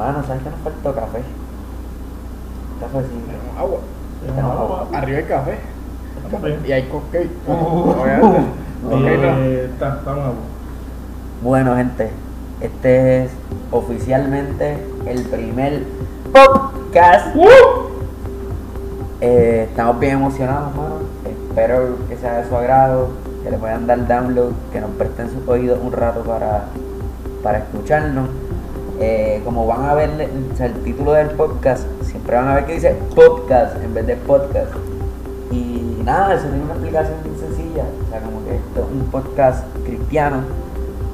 Mano, ¿sabes que nos faltó café? Cafecito. Tenemos agua. Tenemos agua. Arriba hay café. Café. Y hay cupcake. Uh. Obviamente. Cupcake no. Está- está nuevo. Bueno, gente, este es oficialmente el primer podcast. Eh, estamos bien emocionados, mano. Espero que sea de su agrado, que le puedan dar download, que nos presten sus oídos un rato para, para escucharnos. Eh, como van a ver el, o sea, el título del podcast, siempre van a ver que dice podcast en vez de podcast. Y nada, eso tiene una explicación muy sencilla. O sea, como que esto es un podcast cristiano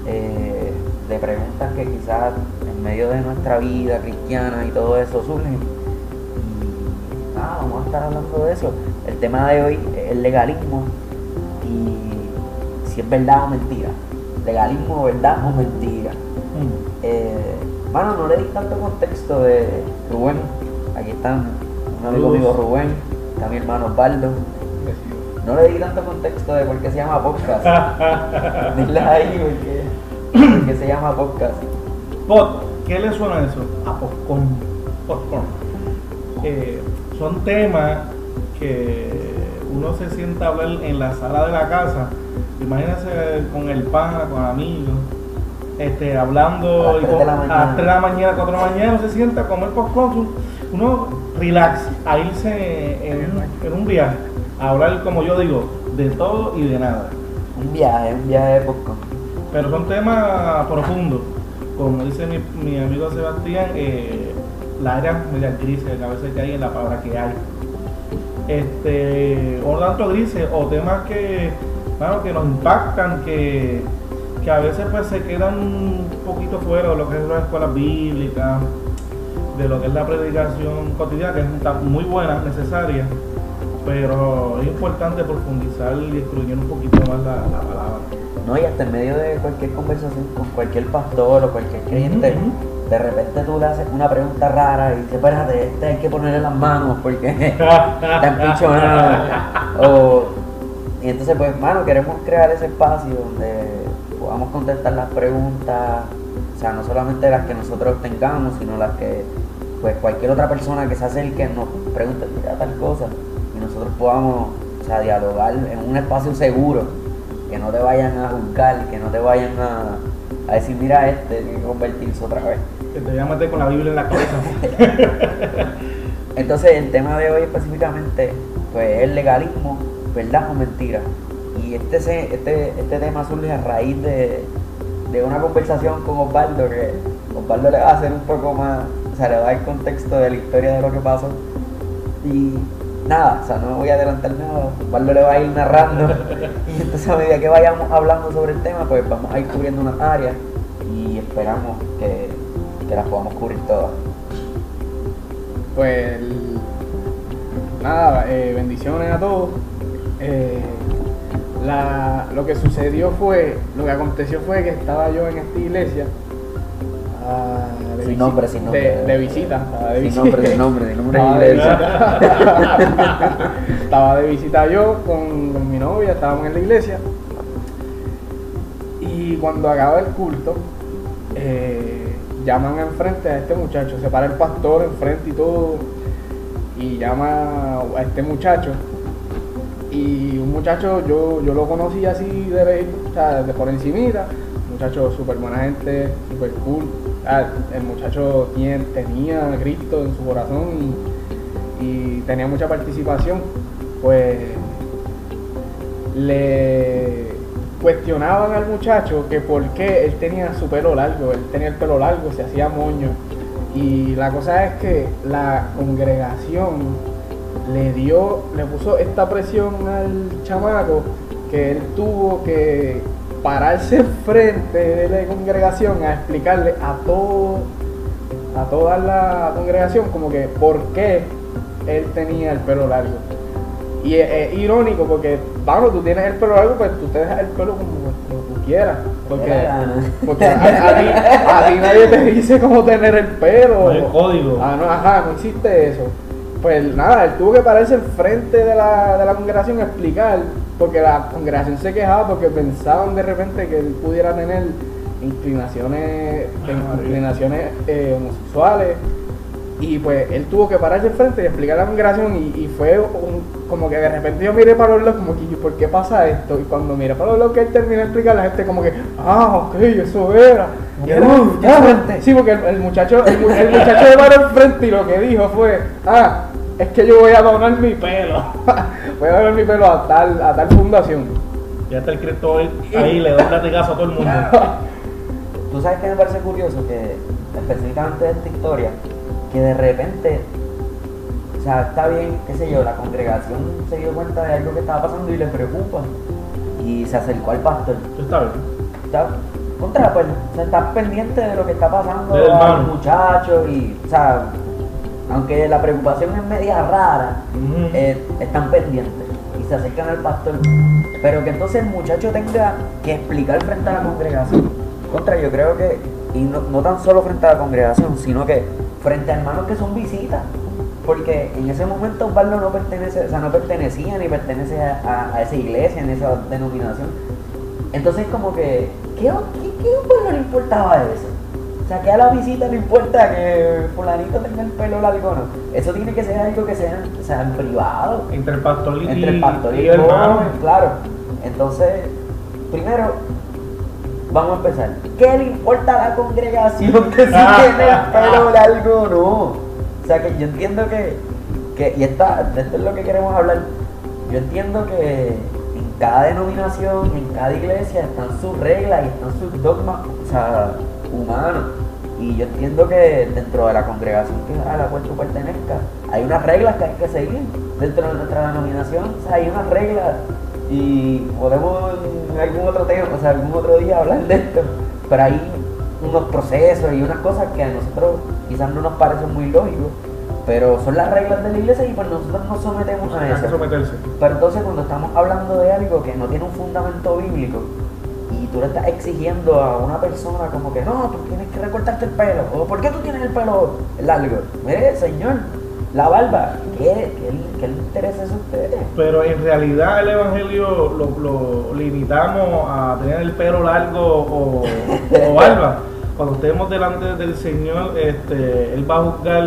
eh, de preguntas que quizás en medio de nuestra vida cristiana y todo eso surgen. Y nada, vamos a estar hablando de eso. El tema de hoy es el legalismo y si es verdad o mentira. Legalismo, verdad o mentira. Mm. Eh, mano, no le di tanto contexto de Rubén. Aquí están un amigo mío Rubén, está mi hermano Osvaldo. No le di tanto contexto de por qué se llama podcast. Dile ahí por qué, por qué se llama podcast. Pod, ¿qué le suena eso? A popcorn. Popcorn. Eh, son temas que uno se sienta a hablar en la sala de la casa. Imagínense con el pana, con amigos, este, hablando A las y tres de la con- a mañana. las 3 de la mañana, 4 de la mañana, uno se sienta a comer popcorn. Uno relax, a irse en, un- en un viaje, a hablar, como yo digo, de todo y de nada. Un viaje, un viaje de podcast. Pero son temas profundos. Como dice mi, mi amigo Sebastián, eh, la área media grises que a veces que hay en la palabra que hay. Este, o tanto grises, o temas que, bueno, que nos impactan, que, que a veces pues se quedan un poquito fuera de lo que es las escuelas bíblicas, de lo que es la predicación cotidiana, que es muy buena, necesaria, pero es importante profundizar y escudriñar un poquito más la, la palabra. No, y hasta en medio de cualquier conversación con cualquier pastor o cualquier creyente, de repente tú le haces una pregunta rara y dices, espérate, este hay que ponerle las manos porque está empichonado. O, y entonces, pues, mano, queremos crear ese espacio donde podamos contestar las preguntas, o sea, no solamente las que nosotros tengamos, sino las que, pues, cualquier otra persona que se acerque nos pregunte, mira tal cosa, y nosotros podamos, o sea, dialogar en un espacio seguro, que no te vayan a juzgar, que no te vayan a, a decir, mira, este tiene que convertirse otra vez. Que te voy a meter con la Biblia en la cabeza. Entonces el tema de hoy específicamente pues es el legalismo, verdad o mentira. Y este, este, este tema surge a raíz de, de una conversación con Osvaldo que Osvaldo le va a hacer un poco más, o sea, le va a dar contexto de la historia de lo que pasó. Y nada, o sea, no me voy a adelantar nada, Osvaldo le va a ir narrando. Y entonces a medida que vayamos hablando sobre el tema, pues vamos a ir cubriendo unas áreas y esperamos que, que las podamos cubrir todas. Pues nada, eh, bendiciones a todos. Eh, la- lo que sucedió fue, lo que aconteció fue que estaba yo en esta iglesia. ah, de Sin nombre, sin nombre. De, de visita. estaba de Sin visita. nombre, sin nombre, sin nombre de iglesia. estaba de visita yo con, con mi novia, estábamos en la iglesia. Y cuando acaba el culto, eh, llaman enfrente a este muchacho, se para el pastor enfrente y todo, y llama a este muchacho. Y un muchacho, yo, yo lo conocí así de, de por encimita, muchacho súper buena gente, súper cool. El muchacho tenía a Cristo en su corazón y, y tenía mucha participación. Pues le cuestionaban al muchacho que por qué él tenía su pelo largo, él tenía el pelo largo, se hacía moño. Y la cosa es que la congregación le dio, le puso esta presión al chamaco que él tuvo que pararse frente de la congregación a explicarle a todo, a toda la congregación como que por qué él tenía el pelo largo. Y es, es irónico porque, vamos, tú tienes el pelo largo, pues tú te dejas el pelo como, como tú quieras. Porque, porque a, a ti, a ti nadie te dice cómo tener el pelo. No hay código. Ah, no, ajá, no existe eso. Pues nada, él tuvo que pararse al frente de la, de la congregación a explicar, porque la congregación se quejaba porque pensaban de repente que él pudiera tener inclinaciones, Ah, inclinaciones eh, homosexuales. Y pues él tuvo que pararse frente y explicar la congregación y, y fue un- como que de repente yo miré para los lados como que "¿Y ¿por qué pasa esto? Y cuando miré para los lados que él terminó de explicar la gente como que, ah, ok, eso era. Y él, qué "Ah". Sí, porque el, el muchacho, el, mu- el muchacho de paró al frente y lo que dijo fue, ah, es que yo voy a donar mi pelo. voy a donar mi pelo a tal, a tal fundación. Ya está el Cristo ahí, le da un latigazo a todo el mundo. Tú sabes que me parece curioso que, específicamente de esta historia, que de repente, o sea, está bien, qué sé yo, la congregación se dio cuenta de algo que estaba pasando y le preocupa. Y se acercó al pastor. Tú está bien. Está, contra, pues, o sea, está pendiente de lo que está pasando Del al hermano. muchacho y, o sea, aunque la preocupación es media rara, eh, están pendientes y se acercan al pastor. Pero que entonces el muchacho tenga que explicar frente a la congregación. Contra, yo creo que, y no, no tan solo frente a la congregación, sino que frente a hermanos que son visitas. Porque en ese momento Osvaldo no pertenece, o sea, no pertenecía ni pertenece a, a- a esa iglesia, en esa denominación. Entonces como que, ¿qué, qué, qué Osvaldo le importaba eso? O sea, que a la visita le importa que fulanito tenga el pelo largo no. Eso tiene que ser algo que sea, sea en privado. Entre el pastor y, Entre el pastor y, y el el hermano. joven, claro. Entonces, primero, vamos a empezar. ¿Qué le importa a la congregación que si tiene el pelo largo o no? O sea, que yo entiendo que, que y esta, esto es lo que queremos hablar. Yo entiendo que en cada denominación, en cada iglesia están sus reglas y están sus dogmas, o sea, humanos. Y yo entiendo que dentro de la congregación que a la cual tú pertenezcas, hay unas reglas que hay que seguir. Dentro de nuestra denominación, o sea, hay unas reglas y podemos en algún otro tema, o sea, algún otro día hablar de esto. Pero hay unos procesos y unas cosas que a nosotros quizás no nos parecen muy lógicos, pero son las reglas de la iglesia y pues nosotros nos sometemos a eso. someterse. Pero entonces cuando estamos hablando de algo que no tiene un fundamento bíblico y tú le estás exigiendo a una persona como que no, tú tienes que recortarte el pelo, o ¿por qué tú tienes el pelo largo? Mire, señor, la barba, ¿qué, qué, qué le interesa eso a ustedes? Pero en realidad el evangelio lo, lo limitamos a tener el pelo largo o, o barba. Cuando estemos delante del Señor, este, Él va a juzgar.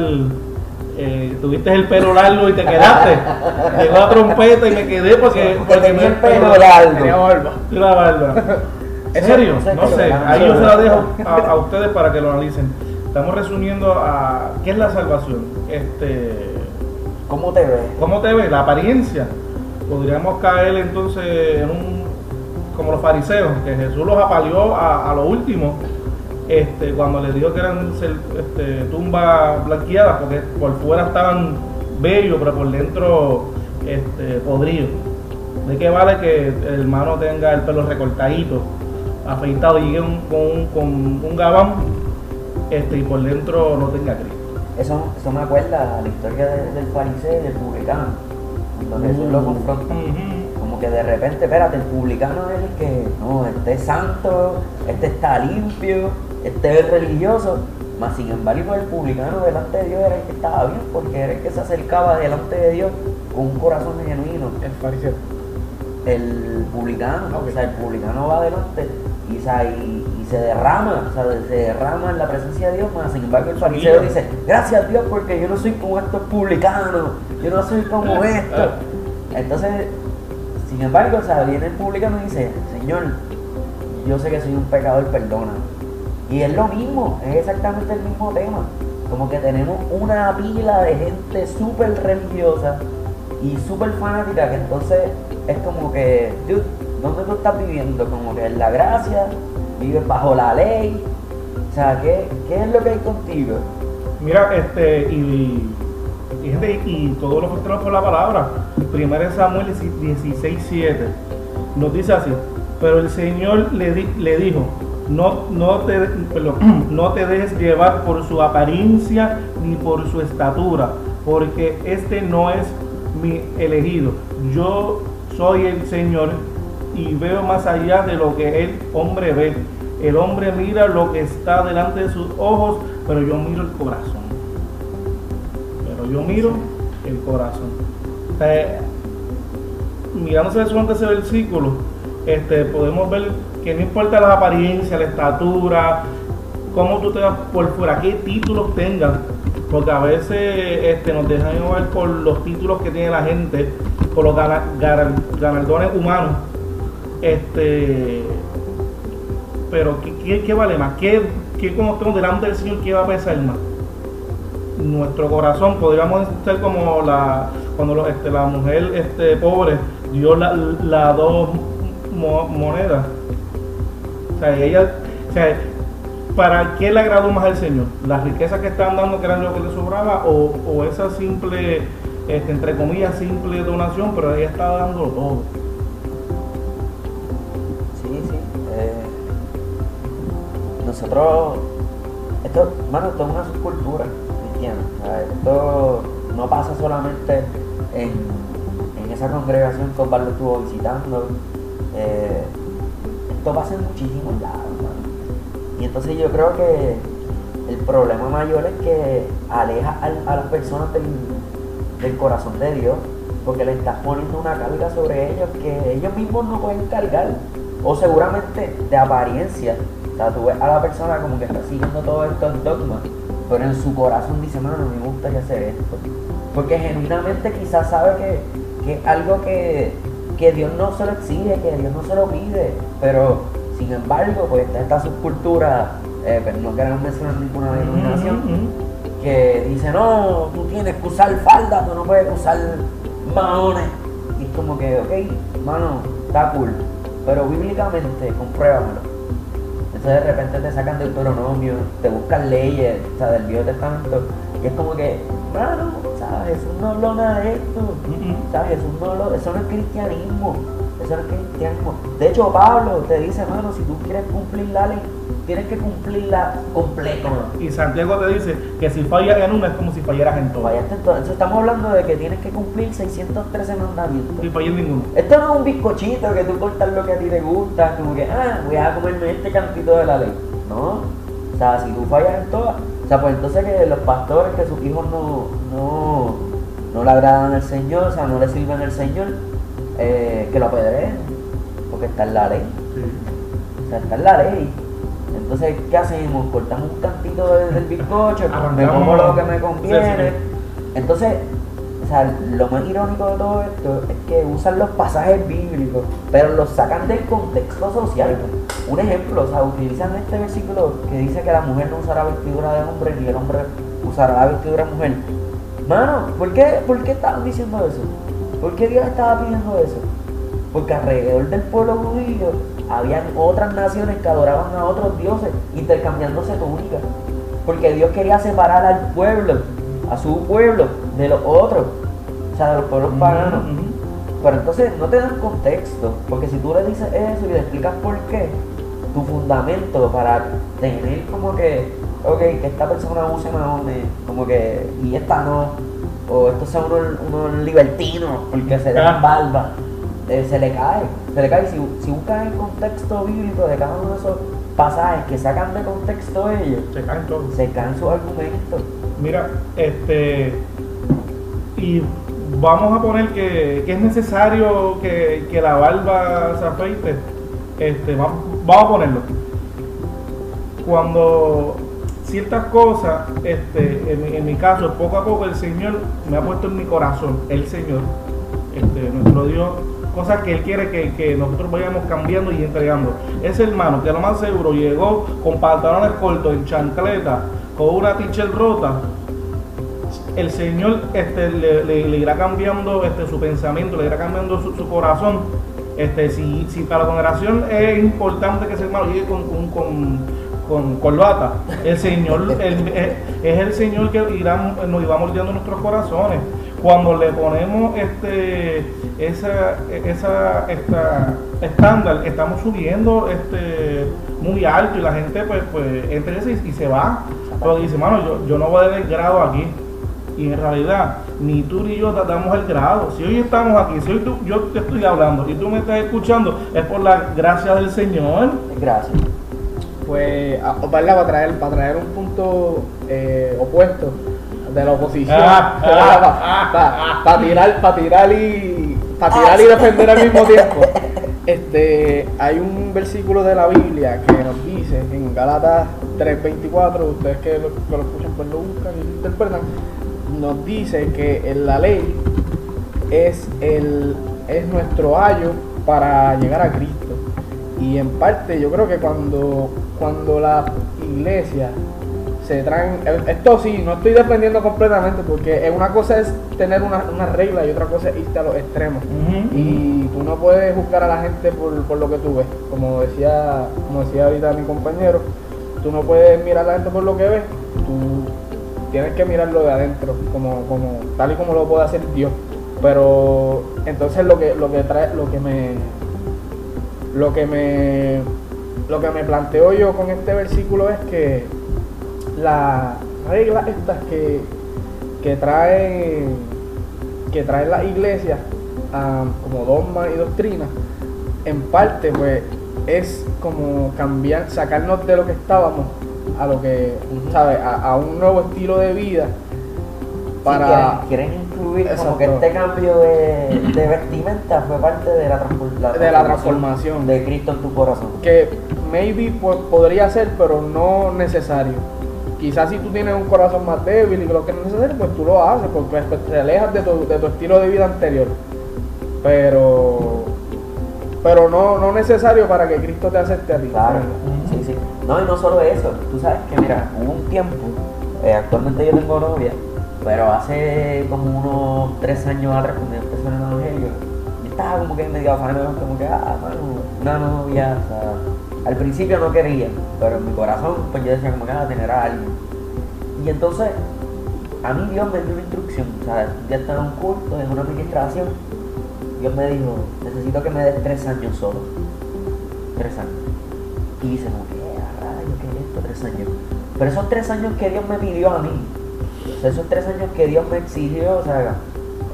eh, tuviste el pelo largo y te quedaste. Llegó la trompeta y me quedé porque, porque tenía el pelo Tenía largo. barba. y la barba. ¿En serio? No sé. Ahí yo se la dejo a, a ustedes para que lo analicen. Estamos resumiendo a qué es la salvación. Este, ¿Cómo te ves? ¿Cómo te ves? La apariencia. Podríamos caer entonces en un. como los fariseos, que Jesús los apaleó a, a lo último, este, cuando les dijo que eran este, tumbas blanqueadas, porque por fuera estaban bellos, pero por dentro este, podridos. ¿De qué vale que el hermano tenga el pelo recortadito, afeitado, y llegue un- con, un, con un gabán este, y por dentro no tenga Cristo? Eso, eso me acuerda a la historia de- del fariseo y del publicano, cuando Jesús lo confronta. Como que de repente, espérate, el publicano es el que, no, este es santo, este está limpio, este es religioso. Mas sin embargo, el publicano delante de Dios era el que estaba bien, porque era el que se acercaba delante de Dios con un corazón genuino. El fariseo. El publicano, Ok. o sea, el publicano va adelante y, y se derrama, o sea, se derrama en la presencia de Dios, sin embargo el fariseo dice, gracias a Dios porque yo no soy como estos publicanos, yo no soy como esto. Entonces, sin embargo, o sea, viene el publicano y dice, Señor, yo sé que soy un pecador, perdona. Y es lo mismo, es exactamente el mismo tema. Como que tenemos una pila de gente súper religiosa y súper fanática que entonces es como que, dude, ¿dónde tú estás viviendo? Como que en la gracia, vives bajo la ley. O sea, ¿qué, qué es lo que hay contigo? Mira, este, y, y, gente, y los tenemos por la palabra. Primero Samuel 16, 7 nos dice así, pero el Señor le, le dijo, no, no, te, no te dejes llevar por su apariencia ni por su estatura, porque este no es mi elegido. Yo soy el Señor y veo más allá de lo que el hombre ve. El hombre mira lo que está delante de sus ojos, pero yo miro el corazón. Pero yo miro el corazón. Eh, mirándose solamente ese versículo, este, podemos ver que no importa la apariencia, la estatura, cómo tú te vas por fuera, qué títulos tengas, porque a veces este, nos dejan llevar por los títulos que tiene la gente, por los galardones humanos. Este, pero ¿qué, qué- vale más? ¿Qué, qué como estamos delante del Señor, qué va a pesar más? Nuestro corazón, podríamos ser como la cuando lo- este, la mujer este, pobre dio las la dos mo- monedas. O sea, ella, o sea, ¿para qué le agradó más al Señor? ¿Las riquezas que estaban dando que eran lo que le sobraba o, o esa simple, este, entre comillas, simple donación, pero ella estaba dando todo? Nosotros, esto, mano, esto es una subcultura cristiana. Esto no pasa solamente en, en esa congregación que Osvaldo estuvo visitando. eh, esto pasa en muchísimos lados, mano. Y entonces yo creo que el problema mayor es que aleja al- a, las personas del, del corazón de Dios, porque le estás poniendo una carga sobre ellos que ellos mismos no pueden cargar, o seguramente de apariencia. Sea, tú ves a la persona como que está siguiendo todos estos dogmas, pero en su corazón dice, mano, no me gustaría hacer esto. Porque genuinamente quizás sabe que, que es algo que, que Dios no se lo exige, que Dios no se lo pide, pero sin embargo, pues está esta subcultura, eh, pero no queremos mencionar ninguna denominación, que dice, no, tú tienes que usar falda, tú no puedes usar maones. Y es como que, ok, mano, está cool, pero bíblicamente, compruébamelo. Entonces de repente te sacan Deuteronomio, te buscan leyes, o sea, del Viejo Testamento, y es como que, mano, ¿sabes? Jesús no habló nada de esto. ¿Sabes? Jesús no habló, eso no es cristianismo. Eso no es cristianismo. De hecho, Pablo te dice, mano, si tú quieres cumplir la ley, tienes que cumplirla completa. Y Santiago te dice que si fallas en una es como si fallaras en todo. Fallaste en. Entonces estamos hablando de que tienes que cumplir 613 mandamientos. Si fallas en ninguno. Esto no es un bizcochito que tú cortas lo que a ti te gusta, como que, ah, voy a comerme este cantito de la ley. No. O sea, si tú fallas en todas, o sea, pues entonces que los pastores, que sus hijos no, no, no le agradan al Señor, o sea, no le sirven al Señor, eh, que lo apedreen, porque está en la ley. O sea, está en la ley. Entonces, ¿qué hacemos? Cortamos un cantito de- del bizcocho, me como lo que me conviene. Entonces, o sea, lo más irónico de todo esto es que usan los pasajes bíblicos, pero los sacan del contexto social. Un ejemplo, o sea, utilizan este versículo que dice que la mujer no usará vestidura de hombre ni el hombre usará la vestidura de mujer. Mano, ¿por qué, ¿por qué estaban diciendo eso? ¿Por qué Dios estaba pidiendo eso? Porque alrededor del pueblo judío habían otras naciones que adoraban a otros dioses, intercambiándose túnicas. Porque Dios quería separar al pueblo, a su pueblo, de los otros, o sea, de los pueblos paganos. Pero entonces no te dan contexto, porque si tú le dices eso y le explicas por qué, tu fundamento para tener como que, ok, que esta persona use maones, como que, y esta no, o estos son unos, unos libertinos porque se dan barba, eh, se le cae, se le cae. Si, si buscas el contexto bíblico de cada uno de esos pasajes que sacan de contexto ellos, Se caen todos. se caen sus argumentos. Mira, este. Y vamos a poner que, que es necesario que, que la barba se afeite. Este, vamos, vamos a ponerlo. Cuando ciertas cosas, este, en, mi- en mi caso, poco a poco el Señor me ha puesto en mi corazón, el Señor, este, nuestro Dios, cosas que Él quiere que, nosotros vayamos cambiando y entregando. Ese hermano que lo más seguro llegó con pantalones cortos, en chancleta, con una t-shirt rota, el Señor este, le, irá cambiando este, su pensamiento, le irá cambiando su, corazón. Este, si, si para la congregación es importante que ese hermano llegue con, con, con, con corbata, el Señor es, es el Señor que irá, nos irá moldeando nuestros corazones. Cuando le ponemos este esa, esa esta, estándar, estamos subiendo este muy alto y la gente pues, pues entra y, y se va. Porque dice, mano, yo, yo no voy a dar el grado aquí. Y en realidad, ni tú ni yo damos el grado. Si hoy estamos aquí, si hoy tú, yo te estoy hablando y tú me estás escuchando, es por la gracia del Señor. Gracias. Pues, ¿verdad? Para traer, para traer un punto eh, opuesto de la oposición. Ah, para, tirar, para tirar y. Para tirar y defender al mismo tiempo. Este, hay un versículo de la Biblia que nos dice en Gálatas 3:24, ustedes que lo, que lo escuchan pues lo buscan y lo interpretan, nos dice que en la ley es, el, es nuestro ayo para llegar a Cristo. Y en parte yo creo que cuando, cuando la iglesia se traen, esto sí, no estoy defendiendo completamente porque una cosa es tener una, una regla y otra cosa es irte a los extremos. Y tú no puedes juzgar a la gente por, por, lo que tú ves. Como decía, como decía ahorita mi compañero, tú no puedes mirar a la gente por lo que ves, tú tienes que mirarlo de adentro, como, como, tal y como lo puede hacer Dios. Pero entonces lo que, lo que trae, lo que me lo que me lo que me planteo yo con este versículo es que las reglas estas que, que traen que traen las iglesias como dogma y doctrina en parte pues es como cambiar sacarnos de lo que estábamos a lo que ¿sabes? A, un nuevo estilo de vida para quieren, incluir como que este cambio de, vestimenta fue parte de la, de la transformación. de Cristo en tu corazón. Que maybe pues podría ser pero no necesario quizás si tú tienes un corazón más débil y lo que no es necesario, pues tú lo haces, porque pues, te alejas de tu, de tu estilo de vida anterior. Pero pero no, no necesario para que Cristo te acepte a ti. Claro, sí, sí. No, y no solo eso, tú sabes que mira, hubo un tiempo, eh, actualmente yo tengo novia, pero hace como unos tres años atrás cuando yo empecé en el evangelio, yo estaba como que medio afanado, como que, ah, mano, una novia, o sea al principio no quería, pero en mi corazón pues yo decía como que a tener a alguien. Y entonces a mí Dios me dio una instrucción, o sea, ya estaba en un culto, en una administración. Dios me dijo, necesito que me des tres años solo. Tres años. Y dice, como que, ah, ¿qué es esto? Tres años. Pero esos tres años que Dios me pidió a mí, esos tres años que Dios me exigió, o sea,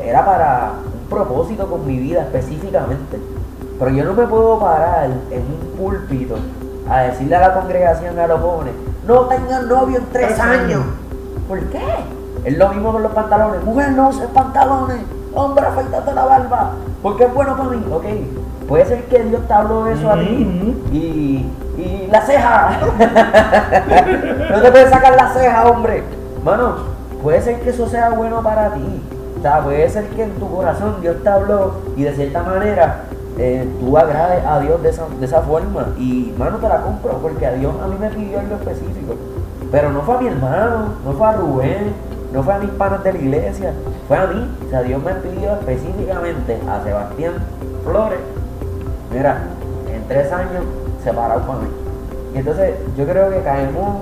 era para un propósito con mi vida específicamente. Pero yo no me puedo parar en un púlpito a decirle a la congregación, a los jóvenes, no tengan novio en tres años. ¿Por qué? Es lo mismo con los pantalones. Mujer, no uses pantalones. Hombre, afeítate la barba. Porque es bueno para mí. Ok. Puede ser que Dios te habló de eso a ti. Y, y la ceja. no te puedes sacar la ceja, hombre. Mano, puede ser que eso sea bueno para ti. O sea, puede ser que en tu corazón Dios te habló y de cierta manera eh, tú agrades a Dios de esa, de esa forma. Y mano, te la compro porque a Dios a mí me pidió algo específico. Pero no fue a mi hermano, no fue a Rubén, no fue a mis panas de la iglesia, fue a mí. O sea, Dios me pidió específicamente a Sebastián Flores. Mira, en tres años separado para mí. Y entonces yo creo que caemos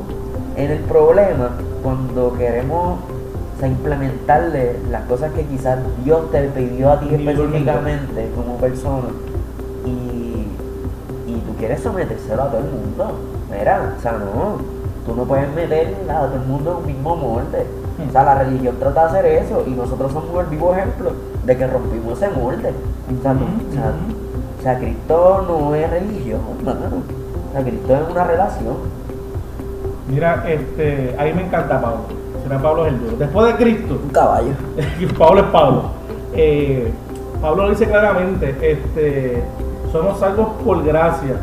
en el problema cuando queremos implementarle las cosas que quizás Dios te pidió a ti específicamente como persona y, tú quieres sometérselo a todo el mundo. Mira, o sea, no, tú no puedes meter a todo el mundo en un mismo molde. O sea, la religión trata de hacer eso y nosotros somos el vivo ejemplo de que rompimos ese molde. O sea, Cristo no es religión, O sea, Cristo es una relación. Mira, este, a mí me encanta Pablo será Pablo es el duro. Después de Cristo. Un caballo. Pablo es Pablo. Eh, Pablo lo dice claramente, este, somos salvos por gracia.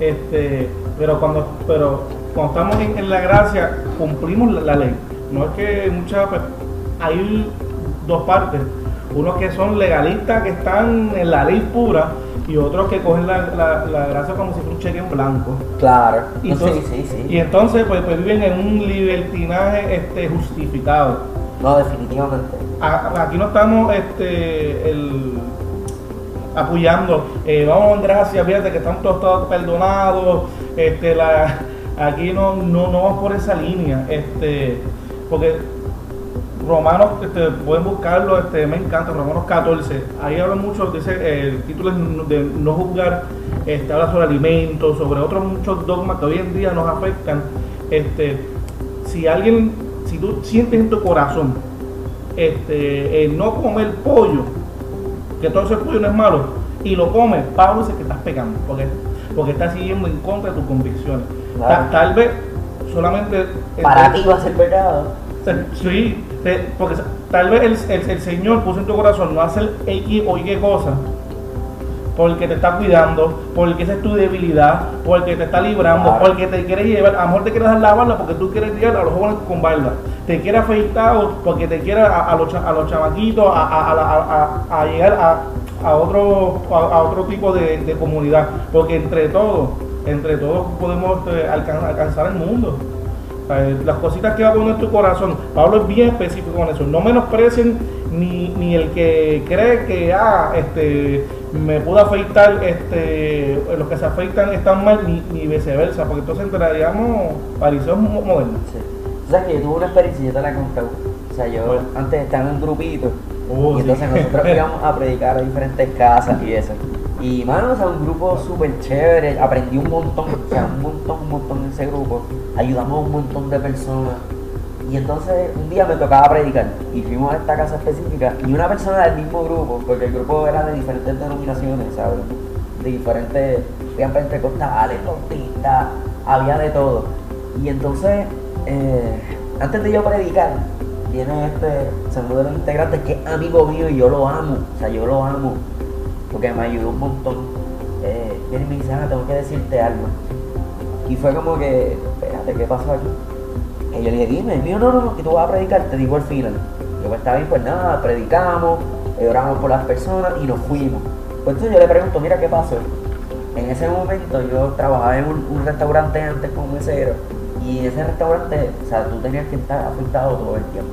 Este, pero cuando, pero cuando estamos en, la gracia, cumplimos la, ley. No es que muchas pues, hay dos partes. Unos que son legalistas que están en la ley pura y otros que cogen la, la, gracia como si fuera un cheque en blanco. Claro. Y entonces, sí, sí, y entonces pues, pues, viven en un libertinaje este, justificado. No, definitivamente. aquí no estamos este, el, apoyando, eh, vamos en gracia, fíjate que estamos todos, perdonados, este, la, aquí no, no, no vamos por esa línea, este, porque Romanos, este, pueden buscarlo, este, me encanta, Romanos 14, ahí habla mucho, dice, el título es de no juzgar, este, habla sobre alimentos, sobre otros muchos dogmas que hoy en día nos afectan. Este, si alguien, si tú sientes en tu corazón, este, no comer pollo, que todo ese pollo no es malo, y lo comes, Pablo dice que estás pecando, porque, porque estás siguiendo en contra de tus convicciones. Tal, vez solamente... Para ti va a ser pecado Sí, porque tal vez el, el, Señor puso en tu corazón no hacer X o Y cosa porque te está cuidando, porque esa es tu debilidad, porque te está librando, Claro. porque te quiere llevar, a lo mejor te quieres dar la barba porque tú quieres llevar a los jóvenes con barba, te quiere afeitado porque te quiere a, a los, a los chamaquitos a, a- llegar a, a otro, a, otro tipo de, de comunidad, porque entre todos, entre todos podemos eh, alcan- alcanzar el mundo. O sea, eh, Las cositas que va a poner tu corazón. Pablo es bien específico con eso. No menosprecien ni, ni el que cree que ah, este, me puedo afeitar, este, los que se afeitan están mal, ni, ni viceversa, porque entonces entraríamos fariseos mo- modernos. Sí. Tú sabes que yo tuve una experiencia, yo te la he contado. O sea, yo Bueno. antes estaba en un grupito Oh, y sí. entonces nosotros íbamos a predicar a diferentes casas y eso. Y mano, o sea, un grupo súper chévere, aprendí un montón, o sea, un montón, un montón en ese grupo. Ayudamos a un montón de personas. Y entonces un día me tocaba predicar y fuimos a esta casa específica y una persona del mismo grupo, porque el grupo era de diferentes denominaciones, ¿sabes? De diferentes, había pentecostales, bautistas, había de todo. Y entonces, eh, antes de yo predicar, viene este segundo de los integrantes que es amigo mío y yo lo amo, o sea, yo lo amo, porque me ayudó un montón. Eh, y me dice, tengo que decirte algo. Y fue como que, espérate, ¿qué pasó aquí? Y yo le dije, dime, mío, no, no, no, que tú vas a predicar, te digo al final. Yo pues está bien, pues nada, predicamos, eh, oramos por las personas y nos fuimos. Pues entonces yo le pregunto, mira qué pasó. En ese momento yo trabajaba en un, restaurante antes como mesero y ese restaurante, o sea, tú tenías que estar afeitado todo el tiempo.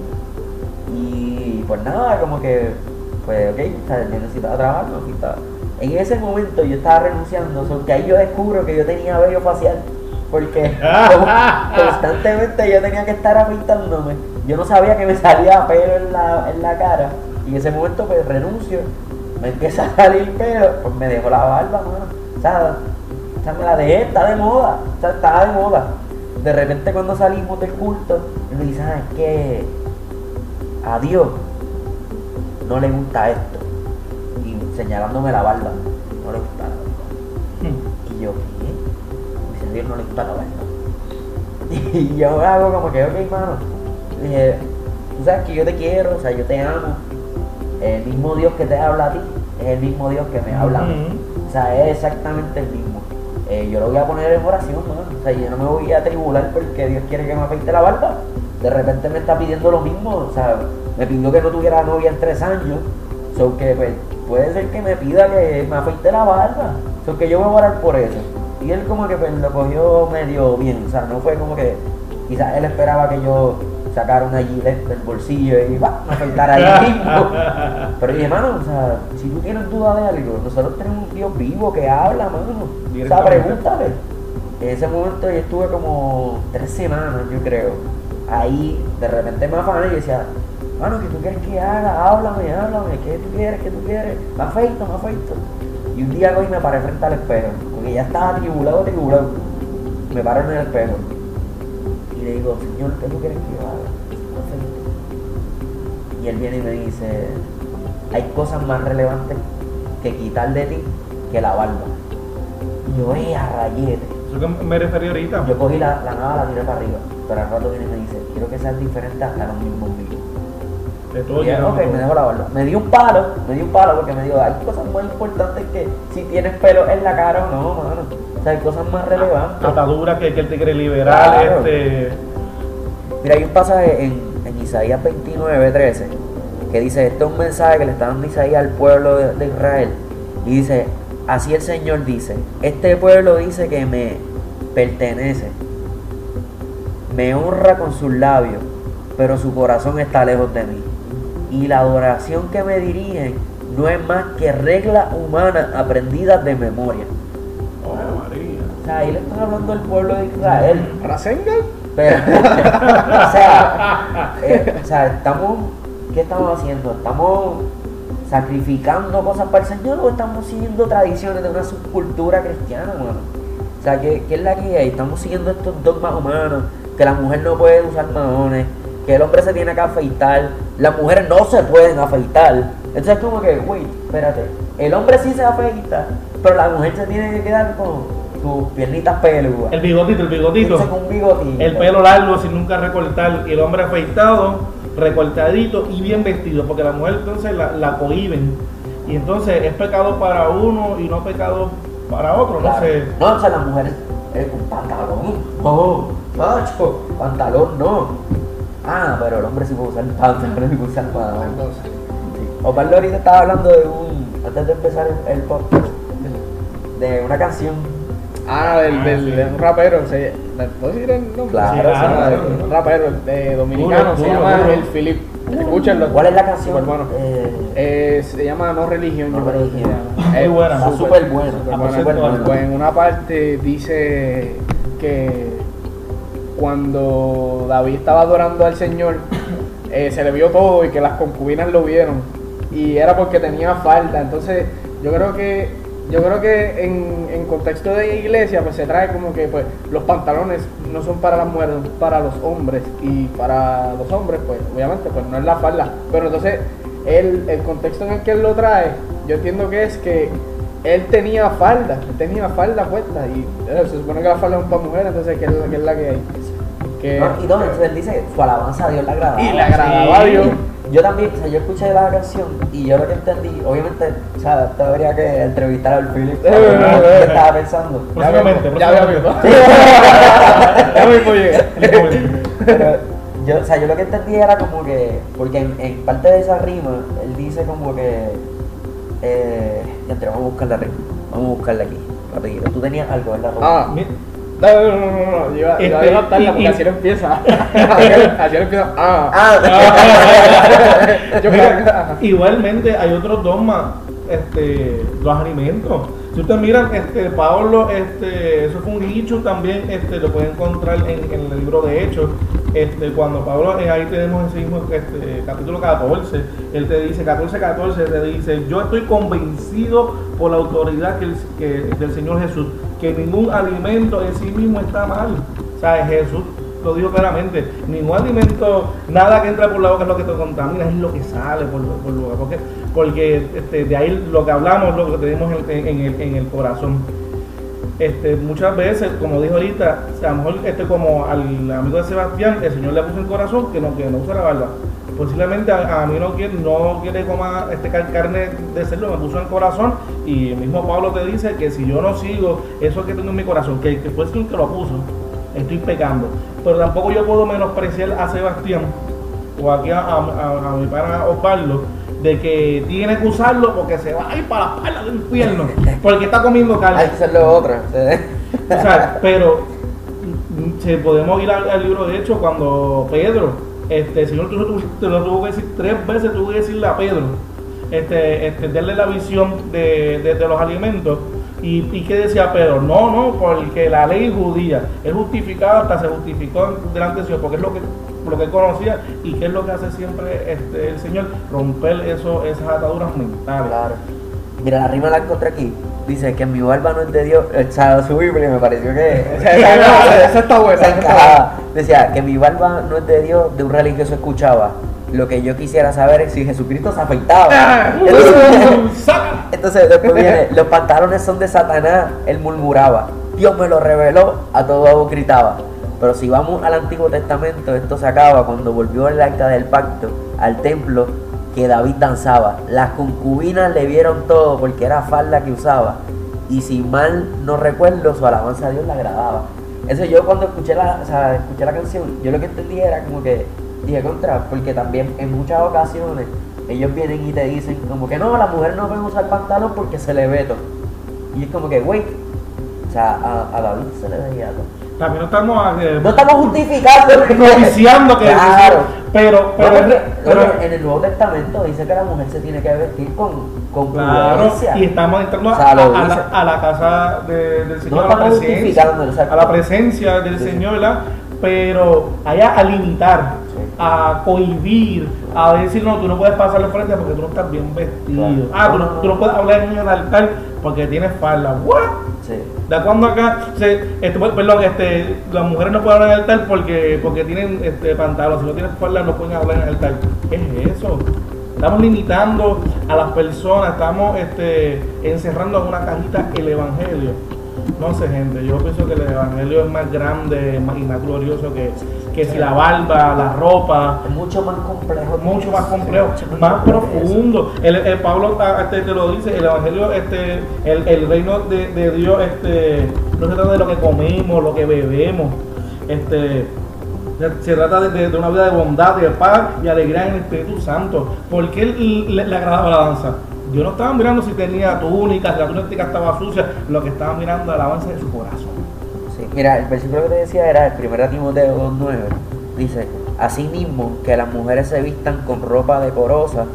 Y pues nada, como que, pues ok, sea, yo necesitaba trabajar, me afeitaba. En ese momento yo estaba renunciando, so que ahí yo descubro que yo tenía vello facial, porque constantemente yo tenía que estar afeitándome. Yo no sabía que me salía pelo en la, en la cara, y en ese momento pues renuncio, me empieza a salir pelo, pues me dejo la barba, mano. O sea, o sea, me la dejé, está de moda, o sea, estaba de moda. De repente cuando salimos del culto, él me dice, ah, es que a Dios no le gusta esto. Y señalándome la barba, no le gusta la barba. Y yo, ¿qué? Dice, Dios no le gusta la barba. Y yo hago como que, ok, mano. Dije, tú sabes que yo te quiero, o sea, yo te amo. El mismo Dios que te habla a ti es el mismo Dios que me habla a mí. Ujú. O sea, es exactamente el mismo. Eh, yo lo voy a poner en oración, mano. O sea, yo no me voy a tribular porque Dios quiere que me afeite la barba. De repente me está pidiendo lo mismo. O sea, me pidió que no tuviera novia en tres años. So que pues, puede ser que me pida que me afeite la barba. So que yo voy a orar por eso. Y él como que pues, lo cogió medio bien. O sea, no fue como que quizás él esperaba que yo sacara una gilet del bolsillo y va, me afeitara ahí mismo. Pero dije, hermano, o sea, si tú tienes duda de algo, nosotros tenemos un Dios vivo que habla, mano. O sea, pregúntale. En ese momento yo estuve como tres semanas, yo creo. Ahí, de repente me afané y decía, mano, ¿qué tú quieres que haga? Háblame, háblame, ¿qué tú quieres? ¿Qué tú quieres? Me afeito, me afeito. Y un día hoy me paré frente al espejo, porque ya estaba tribulado, tribulado. Me paro en el espejo. Y le digo, Señor, ¿qué tú quieres que yo haga? Y él viene y me dice, hay cosas más relevantes que quitar de ti que la barba. Y yo, ¡eh, a rayete! Eso que me referí ahorita. Yo cogí la, la nada, la tiré para arriba. Pero al rato viene y me dice, quiero que seas diferente hasta los mismos vivos. De todo Y yo, llenando ok, todo. me dejo la barba. Me dio un palo, me dio un palo porque me dijo, hay cosas más importantes que si tienes pelo en la cara o no, mano. O sea, hay cosas más relevantes. Atadura que, que él te quiere liberar, Claro. este. Mira, hay un pasaje en, en Isaías 29, 13, que dice, este es un mensaje que le está dando Isaías al pueblo de, de Israel. Y dice, así el Señor dice, este pueblo dice que me pertenece, me honra con sus labios, pero su corazón está lejos de mí. Y la adoración que me dirigen no es más que reglas humanas aprendidas de memoria. Oh, María. O sea, ahí le están hablando al pueblo de Israel. ¿Rasengan? Pero, o sea, eh, o sea, estamos, ¿qué estamos haciendo? ¿Estamos sacrificando cosas para el Señor o estamos siguiendo tradiciones de una subcultura cristiana, mano? O sea, ¿qué, qué es la que hay? Estamos siguiendo estos dogmas humanos, que la mujer no puede usar maones, que el hombre se tiene que afeitar, las mujeres no se pueden afeitar. Entonces es como que, wait, espérate, el hombre sí se afeita, pero la mujer se tiene que quedar con sus piernitas peludas. El bigotito, el bigotito. Con. El pelo largo sin nunca recortar. Y el hombre afeitado, recortadito y bien vestido. Porque la mujer entonces la, la cohiben. Y entonces es pecado para uno y no pecado para otro, no sé. No, o sea, las mujeres, eh, un pantalón, no, macho, pantalón no. Ah, pero el hombre sí puede usar pantalón y puede usar pantalón. Entonces, Sí. Osvaldo ahorita estaba hablando de un, antes de empezar el, el podcast, de una canción. Ah, del, Ah, del, sí. de un rapero, se, ¿puedo decir el nombre? Claro, Sí, claro, claro. de un rapero de dominicano, Duro, se duro, llama duro. El Philip. Escúchenlo. ¿Cuál es la canción? Bueno. Eh, Eh, se llama No Religión. No yo Religión. Es buena. Está súper buena, está buena. súper buena. Pues en una parte dice que cuando David estaba adorando al Señor, eh, se le vio todo y que las concubinas lo vieron. Y era porque tenía falta. Entonces, yo creo que yo creo que en, en contexto de iglesia pues se trae como que pues los pantalones no son para las mujeres, son para los hombres y para los hombres pues obviamente pues no es la falda, pero entonces él, el contexto en el que él lo trae, yo entiendo que es que él tenía falda, él tenía falda puesta y eh, se supone que la falda es para mujeres, entonces que que, es la que hay. Que, no, y no, entonces él dice, su alabanza a Dios le agradaba. y le agradaba a Sí. Dios. Yo también, o sea, yo escuché la canción y yo lo que entendí, obviamente, o sea, te habría que entrevistar al Philip qué estaba pensando. Próximamente, Ya próximamente. ya mismo llega. Pero yo, o sea, yo lo que entendí era como que, porque en, en parte de esa rima, él dice como que, eh, ya te vamos a buscar la rima, vamos a buscarla aquí, rapidito. Tú tenías algo, ¿verdad? Ah, Mi- No, no, no, no, yo iba, yo iba a Este, levantarla porque así no empieza. así, no empieza. Ah. Ah, Yo Mira, igualmente hay otros dogmas, este, los alimentos. Si ustedes miran, este, Pablo, este, eso fue un dicho también, este, lo pueden encontrar en, en el libro de Hechos. Este, cuando Pablo, eh, ahí tenemos ese mismo este, capítulo 14, él te dice, 14, 14, te dice, yo estoy convencido por la autoridad que el- que- del Señor Jesús, que ningún alimento en sí mismo está mal. O sea, Jesús lo dijo claramente, ningún alimento, nada que entra por la boca es lo que te contamina, es lo que sale por, por la boca. Porque, porque este, de ahí lo que hablamos, lo que tenemos en, el, en el corazón. Este, muchas veces, como dijo ahorita, a lo mejor este, como al amigo de Sebastián, el Señor le puso en el corazón que no, que no use la barba. Posiblemente a, a mí no quiere, no quiere comer este, car- carne de cerdo, me puso en el corazón y el mismo Pablo te dice que si yo no sigo eso que tengo en mi corazón, que, que fue el que lo puso, estoy pecando. Pero tampoco yo puedo menospreciar a Sebastián o aquí a, a, a- a mi pana Osvaldo de que tiene que usarlo porque se va a ir para la espalda del infierno porque está comiendo carne. Hay que hacer lo otro. O sea, pero mm, si podemos ir al, al libro de hecho cuando Pedro, este Señor te lo tuvo que decir tres veces, tuvo que decirle a Pedro, este, este, darle la visión de, de- los alimentos. Y, y qué decía Pedro, no, no, porque la ley judía es justificada, hasta se justificó delante de Dios, porque es lo que, lo que conocía y qué es lo que hace siempre este, el Señor, romper eso, esas ataduras mentales. Mira, la rima la encontré aquí. Dice que mi barba no es de Dios. O sea, su Biblia me pareció que. Esa está buena, Se esa está encajaba. Decía que mi barba no es de Dios, de un religioso escuchaba. Lo que yo quisiera saber es si Jesucristo se afeitaba. Entonces, ¡Sácala! entonces después viene, los pantalones son de Satanás, él murmuraba. Dios me lo reveló, a todo gritaba. Pero si vamos al Antiguo Testamento, esto se acaba cuando volvió el arca del pacto al templo que David danzaba. Las concubinas le vieron todo porque era falda que usaba. Y si mal no recuerdo, su alabanza a Dios le agradaba. Eso yo cuando escuché la, o sea, escuché la canción, yo lo que entendí era como que dije contra, porque también en muchas ocasiones ellos vienen y te dicen como que no, las mujeres no pueden usar pantalón porque se le ve todo. Y es como que, wait, o sea, a David se le veía todo. También no estamos eh, No estamos justificando. que Claro. pero pero, No, porque, pero- oye, en el Nuevo Testamento dice que la mujer se tiene que vestir con, con claro y estamos entrando O sea, a, la, a la casa de- del Señor No a la presencia justificándolo, exacto. a la presencia del Sí. Señor ¿verdad? pero allá a limitar Sí. a cohibir a decir no tú no puedes pasarle frente porque tú no estás bien vestido Claro. ah tú No, tú puedes hablar en el altar porque tienes falda what Sí. ¿De cuándo acá? Se, este, perdón, este, las mujeres no pueden hablar en el altar porque, porque tienen este, pantalón. Si no tienen falda, no pueden hablar en el altar. ¿Qué es eso? Estamos limitando a las personas, estamos este, encerrando en una cajita el evangelio. No sé, gente, yo pienso que el evangelio es más grande y más glorioso que, que si la barba, la ropa, Es mucho más complejo. mucho más complejo, Mucho más profundo. El, el Pablo ta- este, te lo dice, el evangelio, este, el, el reino de, de Dios, este, no se trata de lo que comemos, lo que bebemos, este, se- trata de, de- una vida de bondad, de paz y alegría en el Espíritu Santo. ¿Por qué le, le- agradaba la danza? Yo no estaba mirando si tenía túnica, si la túnica estaba sucia, lo que estaba mirando la alabanza de su corazón. Sí, mira, el versículo que te decía era el 1 Timoteo 2.9. Dice, asimismo que las mujeres se vistan con ropa decorosa,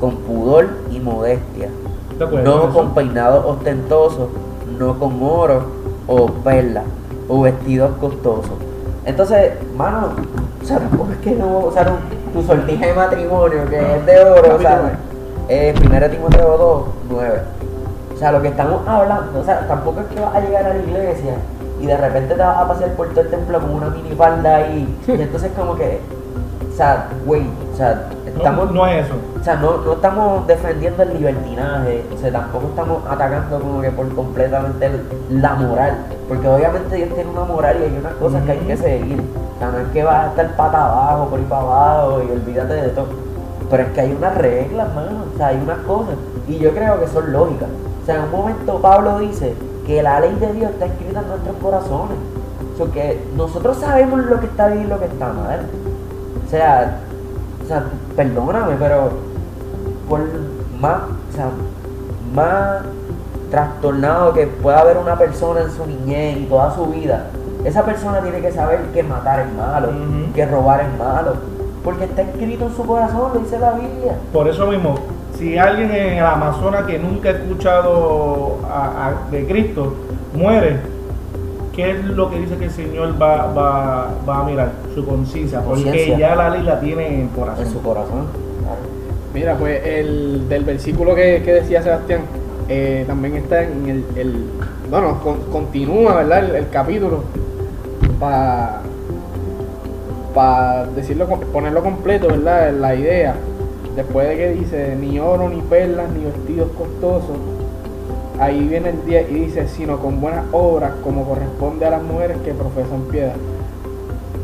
con pudor y modestia, no con peinados ostentosos, no con oro o perlas o vestidos costosos. Entonces, mano, o sea, tampoco es que no usaron tu sortija de matrimonio, que es de oro, o sea, 1 Timoteo 2, 9. O sea, lo que estamos hablando, o sea, tampoco es que vas a llegar a la iglesia y de repente te vas a pasear por todo el templo con una minifalda ahí. Y entonces como que, o sea, güey, o sea, estamos... No, no es eso. O sea, no, no estamos defendiendo el libertinaje, o sea, tampoco estamos atacando como que por completamente el- la moral, porque obviamente Dios tiene una moral y hay unas cosas que hay que seguir. O sea, no es que vas a estar pata abajo, por ahí para abajo y olvídate de todo. Pero es que hay unas reglas, mano, o sea, hay unas cosas, y yo creo que son lógicas. O sea, en un momento Pablo dice que la ley de Dios está escrita en nuestros corazones. O sea, que nosotros sabemos lo que está bien y lo que está mal. O sea, o sea, perdóname, pero por más, o sea, más trastornado que pueda haber una persona en su niñez y toda su vida, esa persona tiene que saber que matar es malo, que robar es malo, porque está escrito en su corazón, lo dice la Biblia. Por eso mismo, si alguien en el Amazonas que nunca ha escuchado a- a- de Cristo muere, ¿qué es lo que dice que el Señor va, va, va a mirar? Su conciencia, porque ya la ley la tiene en el corazón. En su corazón. claro. Mira, pues el del versículo que, que decía Sebastián, eh, también está en el, el- bueno, con- continúa, ¿verdad? El, el capítulo para decirlo, com- ponerlo completo, ¿verdad? La idea, después de que dice ni oro, ni perlas, ni vestidos costosos, ahí viene el día y dice, sino con buenas obras, como corresponde a las mujeres que profesan piedad.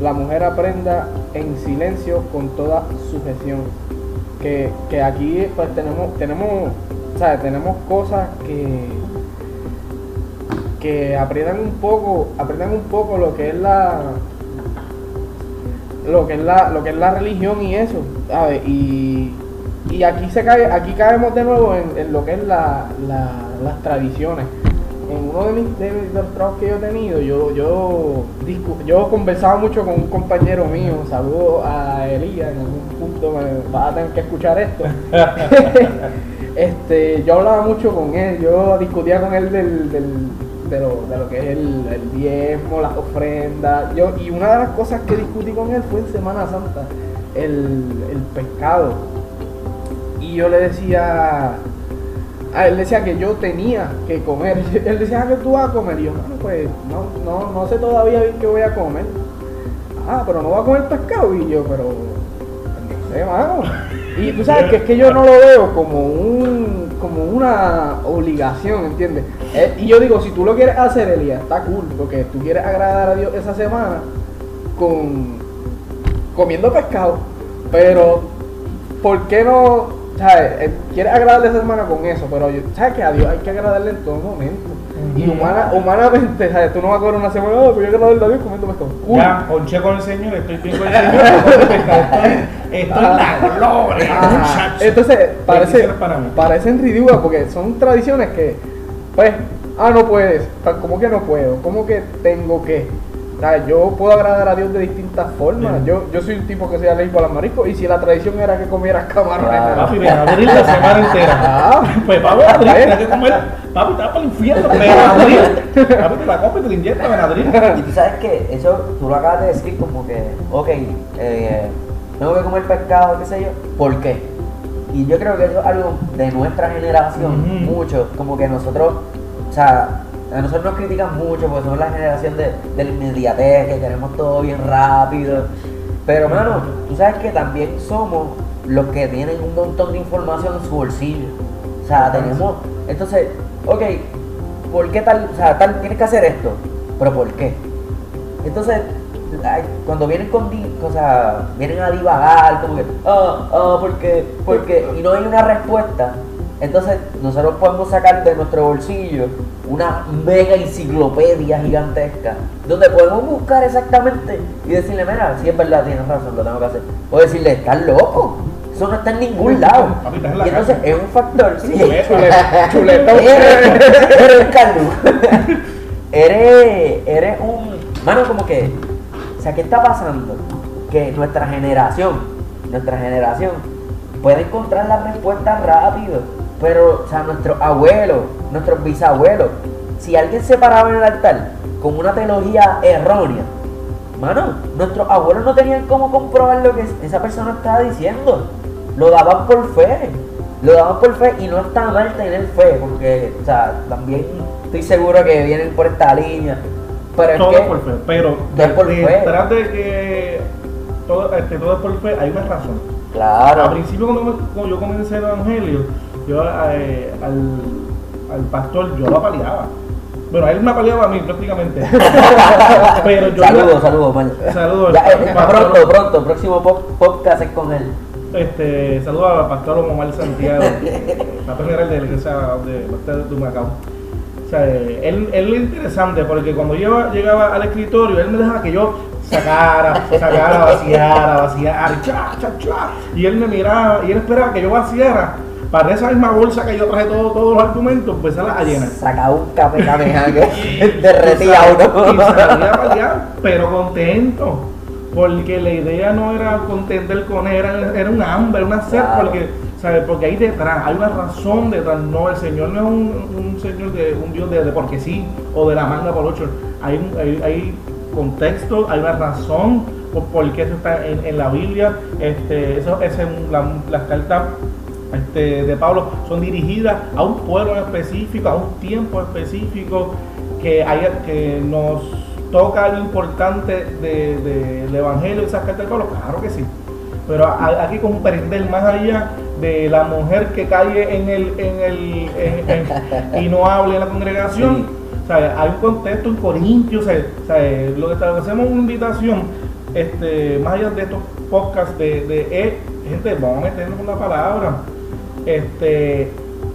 La mujer aprenda en silencio con toda sujeción que, que aquí pues tenemos tenemos ¿sabes? tenemos cosas que que aprietan un poco aprietan un poco lo que es la lo que es la lo que es la religión y eso ¿sabes? y y aquí se cae aquí caemos de nuevo en, en lo que es la, la- las tradiciones en uno de, mis, de, de los trabajos que yo he tenido, yo, yo, discu- yo conversaba mucho con un compañero mío, saludo a Elías, en algún punto me vas a tener que escuchar esto. este, yo hablaba mucho con él, yo discutía con él del, del- de, lo, de lo que es el, el diezmo, las ofrendas. Yo, y una de las cosas que discutí con él fue en Semana Santa, el, el pescado. Yo le decía, a él decía que yo tenía que comer. Él decía "Ah, que tú vas a comer. Yo, bueno, pues no, no, no sé todavía bien qué voy a comer. Ah, pero no va a comer pescado. Y yo, pero no sé, mano. Y tú sabes que es que yo no lo veo como un como una obligación, ¿entiendes? Eh, y yo digo, si tú lo quieres hacer, Elías, está cool, porque tú quieres agradar a Dios esa semana con comiendo pescado. Pero, ¿por qué no? ¿Sabes? Eh, Quieres agradarle esa semana con eso, pero yo- ¿sabes que a Dios hay que agradarle en todo momento? Y humana, humanamente, ¿sabes? Tú no vas a comer una semana, oh, pues yo agradarle a Dios comiendo pescado. Cool. Ya, ponché con el Señor, estoy bien con el Señor, estoy, estoy en la gloria, Ajá. muchacho. Entonces, parece, parecen ridículas porque son tradiciones que, pues, ah, no puedes, ¿cómo que no puedo? ¿Cómo que tengo que? O sea, yo puedo agradar a Dios de distintas formas. Yo, yo soy un tipo que soy alérgico a los mariscos y si la tradición era que comieras camarones. ¿verdad? Papi, ven a abrir la semana entera. Ah. Pues papi, Adri, tienes que comer. Papi, te vas para el infierno, Benadryl. Papi, te la comes y te la inyectas, Benadryl. Y tú sabes que eso, tú lo acabas de decir como que, ok, eh, tengo que comer pescado, qué sé yo, ¿por qué? Y yo creo que eso es algo de nuestra generación, mucho, como que nosotros, o sea, a nosotros nos critican mucho porque somos la generación de, de la inmediatez, que queremos todo bien rápido. Pero, mano, tú sabes que también somos los que tienen un montón de información en su bolsillo. O sea, tenemos. Entonces, ok, ¿por qué tal? O sea, tal, tienes que hacer esto. ¿Pero por qué? Entonces, cuando vienen con o sea, vienen a divagar, como que, ah, ah, porque, porque, y no hay una respuesta, entonces nosotros podemos sacar de nuestro bolsillo una mega enciclopedia gigantesca, donde podemos buscar exactamente y decirle, mira, si es verdad, tienes razón, lo tengo que hacer. O decirle, estás loco, eso no está en ningún lado. En la Y entonces es un factor, sí. Chule- chuletón. Eres, eres Carlos. eres, eres un. Mano, como que. O sea, ¿qué está pasando? Que nuestra generación, nuestra generación, puede encontrar la respuesta rápido. Pero, o sea, nuestros abuelos, nuestros bisabuelos, si alguien se paraba en el altar con una teología errónea, mano, nuestros abuelos no tenían cómo comprobar lo que esa persona estaba diciendo. Lo daban por fe. Lo daban por fe y no está mal tener fe, porque, o sea, también estoy seguro que vienen por esta línea. Pero es todo que, es por fe. Pero es por fe. de que todo, este, todo es por fe, hay una razón. Al claro, principio cuando, me- cuando yo comencé el evangelio, yo eh, al, al pastor yo lo apaleaba. Bueno, él me apaleaba a mí prácticamente. Pero yo saludos, saludos, man. Saludos. Ya, eh, Pastor- pronto, pronto, próximo po- podcast es con él. Este, saludos al pastor Omar Santiago, pastor general de la iglesia de de Macao. O sea, eh, él, él es interesante porque cuando yo llegaba al escritorio, él me dejaba que yo sacara, sacara, vaciara, vaciara, cha, cha, cha. Y él me miraba y él esperaba que yo vaciara para esa misma bolsa que yo traje todo, todos los argumentos, empezar a llenar. Sacaba un café cameja que derretía uno. y salía para allá, pero contento. Porque la idea no era contender con él, era, era un hambre, una sed, Claro. porque, ¿sabes? porque ahí detrás, hay una razón detrás. No, el Señor no es un, un Señor de un Dios de, de porque sí, o de la manga por ocho. Hay, hay, hay contexto, hay una razón por, por qué eso está en, en la Biblia. Este, eso, ese la- las cartas este, de Pablo son dirigidas a un pueblo específico, a un tiempo específico, que, haya, que nos toca algo importante de- de- del Evangelio y esas cartas de Pablo, claro que sí. Pero a- hay que comprender más allá de la mujer que cae en el, en el en- en- y no hable en la congregación. Sí. O sea, hay un contexto en Corintios, o sea, o sea, lo que establecemos una invitación, este, más allá de estos podcasts de, de eh, gente, vamos a meternos con la palabra. Este,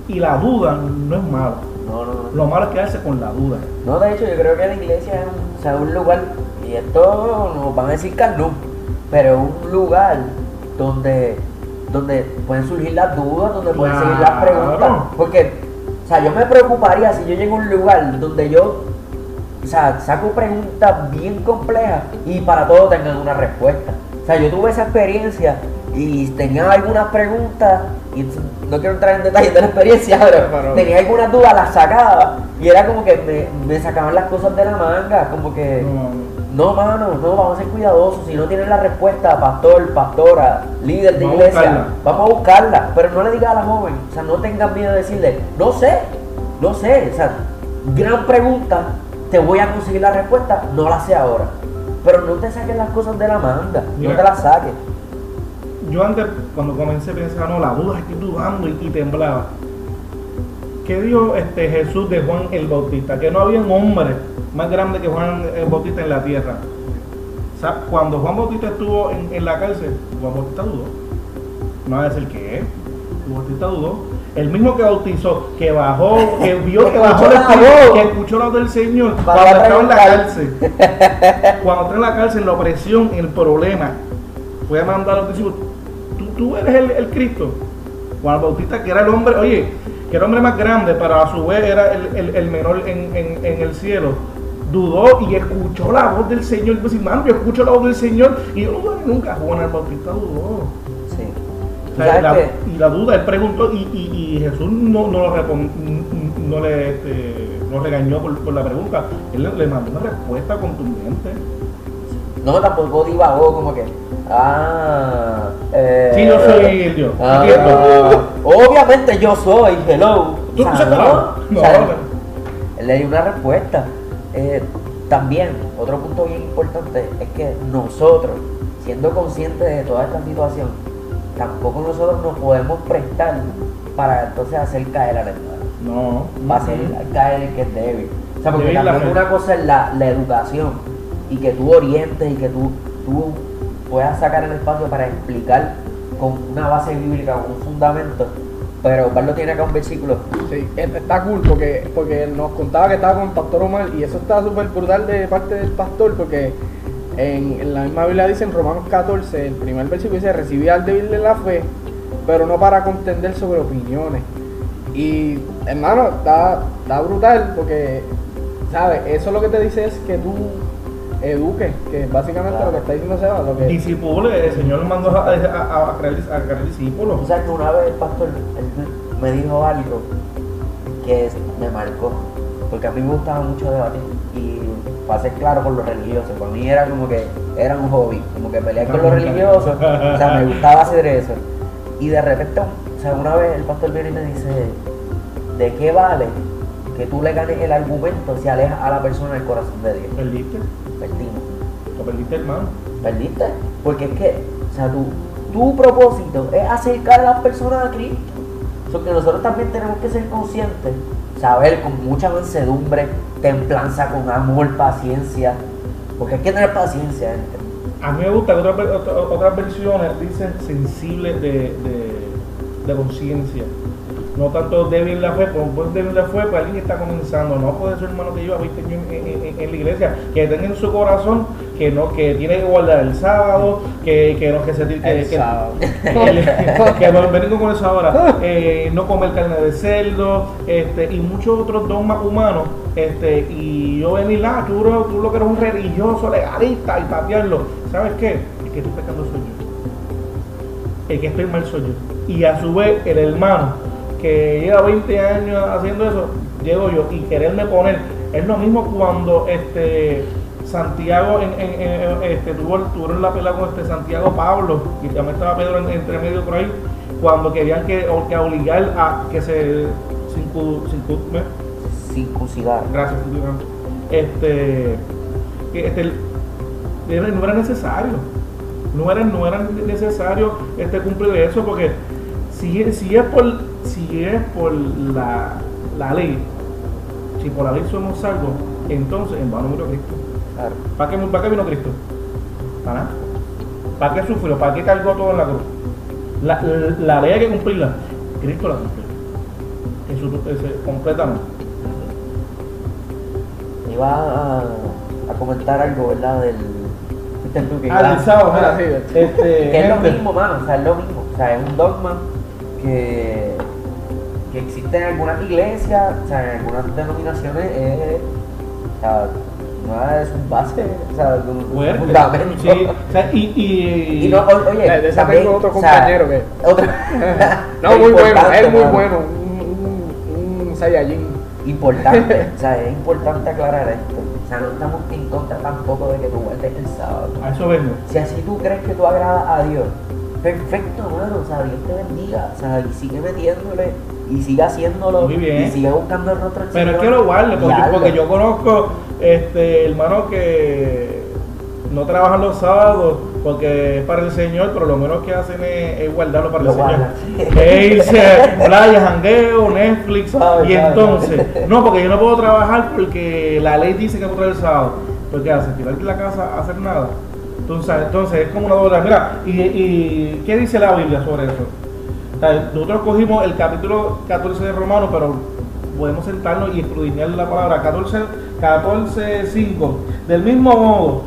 y la duda no es malo. No, no, no. Lo malo es quedarse con la duda. No, de hecho, yo creo que la iglesia es un, o sea, un lugar, y esto nos van a decir Carlos, pero es un lugar donde, donde pueden surgir las dudas, donde pueden seguir las Claro. preguntas. Porque, o sea, yo me preocuparía si yo llego a un lugar donde yo, o sea, saco preguntas bien complejas y para todo tengan una respuesta. O sea, yo tuve esa experiencia y tenía algunas preguntas, y no quiero entrar en detalles de la experiencia, pero Pero- tenía algunas dudas, las sacaba y era como que me, me sacaban las cosas de la manga, como que... No, No, mano, no, vamos a ser cuidadosos. Si no tienen la respuesta, pastor, pastora, líder de Vamos iglesia, vamos a buscarla. Pero no le diga a la joven, o sea, no tengan miedo de decirle, no sé, no sé. O sea, gran pregunta, te voy a conseguir la respuesta, no la sé ahora. Pero no te saques las cosas de la manga, Mira. no te las saques. Yo antes, cuando comencé, pensaba, no, la duda, estoy dudando y, y temblaba. ¿Qué dijo este Jesús de Juan el Bautista? Que no había un hombre más grande que Juan el Bautista en la tierra. O sea, cuando Juan Bautista estuvo en, en la cárcel, Juan Bautista dudó. No va a decir qué. Juan Bautista dudó. El mismo que bautizó, que bajó, que vio que bajó el Espíritu, que escuchó la voz del Señor cuando estaba en la cárcel. Cuando está en la cárcel, la opresión, el problema, fue a mandar a los discípulos, ¿tú, eres el, el Cristo? Juan el Bautista, que era el hombre, oye, que era el hombre más grande, pero a su vez era el, el- el menor en, en- en el cielo. Dudó y escuchó la voz del Señor. Y dijo, mano, yo escucho la voz del Señor y yo no nunca. Juan el Bautista dudó. Sí. O ¿Tú sea, sabes la- y la duda, él preguntó y, y- y Jesús no, no, lo no le este, lo regañó por, por la pregunta. Él le, le mandó una respuesta contundente. No, tampoco divagó como que. Ah. Eh, Sí, yo soy el Dios. ah, obviamente yo soy, hello. ¿Tú no sabes no? No, o sea, no. Él le dio una respuesta. Eh, también, otro punto bien importante es que nosotros, siendo conscientes de toda esta situación, tampoco nosotros nos podemos prestar para entonces hacer caer al hermano. No. Va a hacer caer el que es débil. O sea, porque también una cosa es la, la educación y que tú orientes y que tú, tú puedas sacar el espacio para explicar con una base bíblica, con un fundamento. Pero Pablo tiene acá un versículo. Sí, está cool porque, porque nos contaba que estaba con el pastor Omar y eso está súper brutal de parte del pastor porque en, en la misma Biblia dice en Romanos 14, el primer versículo dice, recibí al débil de la fe, pero no para contender sobre opiniones. Y hermano, está, está brutal porque, ¿sabes? Eso lo que te dice es que tú eduques, que básicamente Claro. lo que está diciendo Seba, lo que... Discipule, el Señor mandó a, a, a, a crear, a crear discípulos. O sea, que una vez el pastor él me dijo algo que es- me marcó, porque a mí me gustaba mucho debatir y para ser claro con los religiosos, para mí era como que era un hobby, como que pelear con los religiosos, o sea, me gustaba hacer eso. Y de repente, o sea, una vez el pastor viene y me dice, ¿de qué vale que tú le ganes el argumento si alejas a la persona del corazón de Dios? Perdiste, Perdimos. lo perdiste, hermano. ¿Perdiste? Porque es que, o sea, tu, tu propósito es acercar a las personas a Cristo. Que nosotros también tenemos que ser conscientes, saber con mucha mansedumbre, templanza, con amor, paciencia. Porque hay que tener paciencia, gente. A mí me gusta que otras versiones dicen sensible de, de, de conciencia. No tanto débil la fe, porque un débil la fe, pues alguien que está comenzando. No puede ser hermano que lleva 20 años en, en- la iglesia, que tenga en su corazón que no que tiene que guardar el sábado, que, que no que se que, El que- sábado. el- que no- vengo con eso ahora, eh, no comer carne de cerdo, este, y muchos otros dogmas humanos, este, y yo venir, ah, tú, tú lo que eres un religioso legalista y patearlo, ¿sabes qué? El que estoy pecando soy yo, el que estoy mal soy yo, y a su vez el hermano que lleva 20 años haciendo eso, llego yo, y quererme poner, es lo mismo cuando este Santiago en, en- en- este, tuvo, tuvieron la pelea con este Santiago Pablo y también estaba Pedro en- entre medio por ahí cuando querían que, que obligar a que se ¿eh? Circuncidar. gracias este este no era necesario no era, no era necesario este cumplir eso porque si, si es por si es por la, la ley si por la ley somos salvos entonces en vano murió Cristo Claro. ¿Para qué, para qué vino Cristo? ¿Para nada? ¿Para qué sufrió? ¿Para qué cargó todo en la cruz? La, la- la ley hay que cumplirla. Cristo la cumplió. Jesús ese, completamente. Iba a, a comentar algo, ¿verdad? Del. ¿Viste tú que Ah, del sábado, mira, Ah, sí, este, que es lo mismo, mano, o sea, es lo mismo. O sea, es un dogma que, que existe en algunas iglesias, o sea, en algunas denominaciones, es, o sea, una de sus bases, o sea, un fuerte. fundamento. Sí, o sea, y, y, Y no, o- oye, De- también, tengo otro o sea, compañero que- otra- No, muy bueno, es muy bueno, un, un, un Saiyajin. Importante, o sea, es importante aclarar esto. O sea, no estamos en contra tampoco de que tú guardes el sábado. a eso vengo. Si así tú crees que tú agradas a Dios, perfecto, mano, o sea, Dios te bendiga, o sea, y sigue metiéndole, y sigue haciéndolo, Muy bien. y sigue buscando el rostro del Pero es Señor, que lo guarde, porque, porque yo conozco este hermanos que no trabajan los sábados porque es para el Señor, pero lo menos que hacen es, es guardarlo para Lo el Señor. guardan. E irse playa, jangueo, Netflix, y entonces, no, porque yo no puedo trabajar porque la ley dice que trae el sábado. Pues ¿qué hace? Tirarte la casa a hacer nada. Entonces, entonces es como una doble. Mira, y, y ¿qué dice la Biblia sobre eso? Nosotros cogimos el capítulo 14 de Romanos, pero podemos sentarnos y escudriñar la palabra 14, 14, 5. Del mismo modo,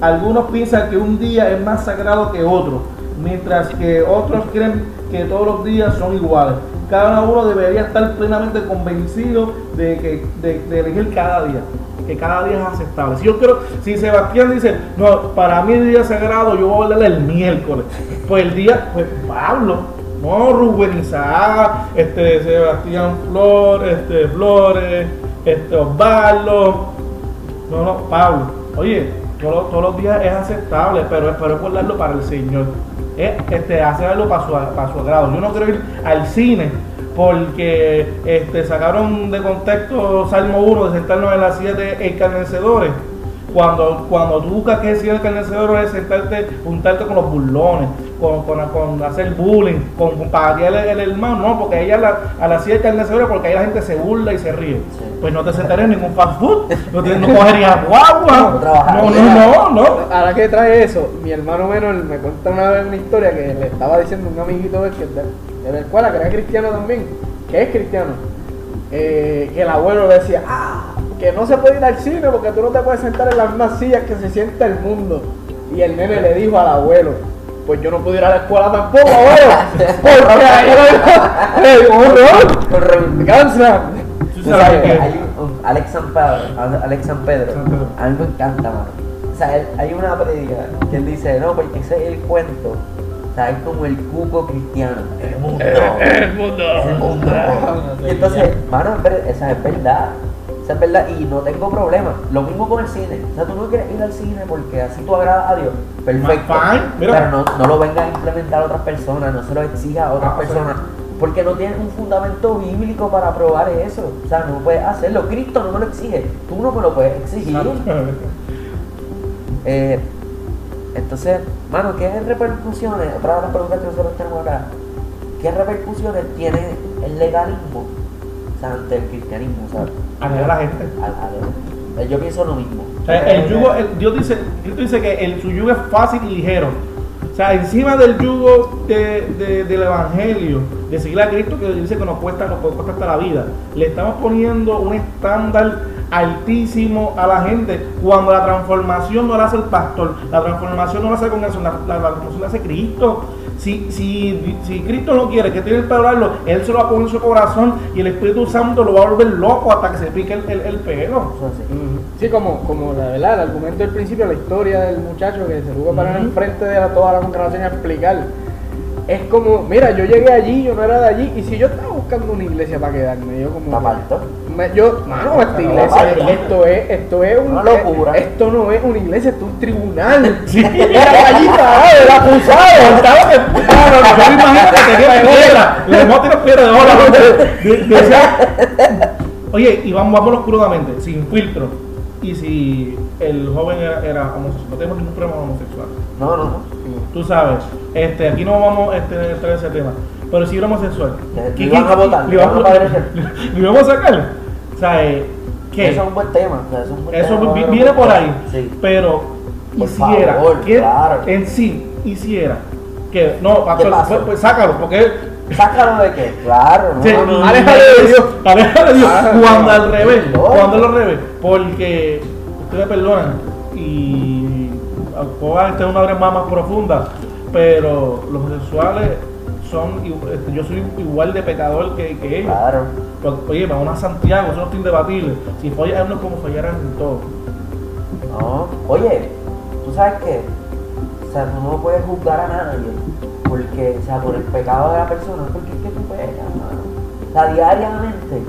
algunos piensan que un día es más sagrado que otro, mientras que otros creen que todos los días son iguales. Cada uno debería estar plenamente convencido de que de, elegir cada día, que cada día es aceptable. Si yo creo, si Sebastián dice, no, para mí el día sagrado, yo voy a hablarle el miércoles. Pues el día, pues Pablo, Rubén Isaac, este Sebastián Flor, este Flores, este Osvaldo, no, no, Pablo. Oye, todos, todos los días es aceptable, pero espero guardarlo para el Señor. Es este, hacerlo para su, para su agrado. Yo no quiero ir al cine porque este, sacaron de contexto Salmo 1 de sentarnos en la silla de escarnecedores. Cuando, cuando tú buscas que es silla de escarnecedores es sentarte, juntarte con los burlones, con, con, con hacer bullying, con, con patear el, el hermano, no, porque ella la, a la silla de escarnecedores porque ahí la gente se burla y se ríe. Sí. Pues no te sentarías en ningún fast food, no, te, no cogerías guagua, No no, trabajarías. no, ahora que trae eso, mi hermano menor me cuenta una vez una historia que le estaba diciendo un amiguito de, él que de la escuela, que era cristiano también, que es cristiano, eh, que el abuelo le decía, ah, que no se puede ir al cine porque tú no te puedes sentar en las mismas sillas que se sienta el mundo. Y el nene le dijo al abuelo, pues yo no puedo ir a la escuela tampoco, abuelo, porque ahí hay un. Tú sabes que- hay un, Alex San Pedro, Alex San Pedro, a mí me encanta, mano. O sea, él- hay una predica que él dice, no, porque ese es el cuento, o sea, es como el cuco cristiano, el mundo, El mundo. el mundo. Y entonces, mano, ver- esa es verdad, esa es verdad, y no tengo problema. Lo mismo con el cine, o sea, tú no quieres ir al cine porque así tú agradas a Dios, perfecto, pero no, no lo vengas a implementar a otras personas, no se lo exijas a otras Ah, personas. Porque no tienes un fundamento bíblico para probar eso. O sea, no puedes hacerlo. Cristo no me lo exige. Tú no me lo puedes exigir. Eh, entonces, mano, ¿qué repercusiones? Otra de las preguntas que nosotros tenemos acá. ¿Qué repercusiones tiene el legalismo ante el cristianismo? O sea, a la gente. yo pienso lo mismo. O sea, el yugo, el- Dios dice, Cristo dice que el, su yugo es fácil y ligero. O sea, encima del yugo de- de- del evangelio, de seguir a Cristo, que dice que nos cuesta, nos cuesta hasta la vida, le estamos poniendo un estándar altísimo a la gente cuando la transformación no la hace el pastor, la transformación no la hace congregación, la, la- la transformación la hace Cristo. Si, si, si Cristo no quiere que tiene el pelo largo, Él se lo va a poner en su corazón y el Espíritu Santo lo va a volver loco hasta que se pique el, el- el pelo. Sí. Sí, como, como la verdad, el argumento del principio, la historia del muchacho que se tuvo que parar Ujú. enfrente de la- toda la congregación a explicar. Es como, mira, yo llegué allí, yo no era de allí, y si yo estaba buscando una iglesia para quedarme, yo como. Está yo, mano, esta iglesia, esto es, esto es un- Una locura. Esto no es una iglesia, esto es un tribunal. Mira allí parado, el acusado, estaba que. No, no, yo me imagino que tenía piedra. Le hemos tirado piedra de decía- Oye, y vamos, vámonos crudamente, sin filtro. Y si el joven era, era homosexual, no tenemos ningún problema homosexual. No, no, no. Tú sabes, este, aquí no vamos este, a entrar en ese tema. Pero si era homosexual, Le- ¿qué- le iban a votar, le iban a sacar. O sea, eh, ¿qué? Eso es un buen tema. o sea, eso es un buen Eso tema, vi- bueno, viene por ahí, Sí. pero Por hiciera, favor, que claro. en sí hiciera, que no, pastor, pues, pues sácalo, porque Sácalo de qué? Claro, no. sí, no, aléjale de Dios. aléjale de Dios, Ah, cuando al revés, cuando al revés, porque ustedes perdonan y puedo tener una vez más, más profunda, pero los homosexuales son, este, yo soy igual de pecador que, que ellos. Claro. Porque, Oye, vamos a Santiago, eso no está indebatible. Si fallan uno como fallaran en todo. No, oye, tú sabes que, o sea, tú no puedes juzgar a nadie, porque, o sea, por el pecado de la persona, porque es que tú pecas, mano. O sea, diariamente.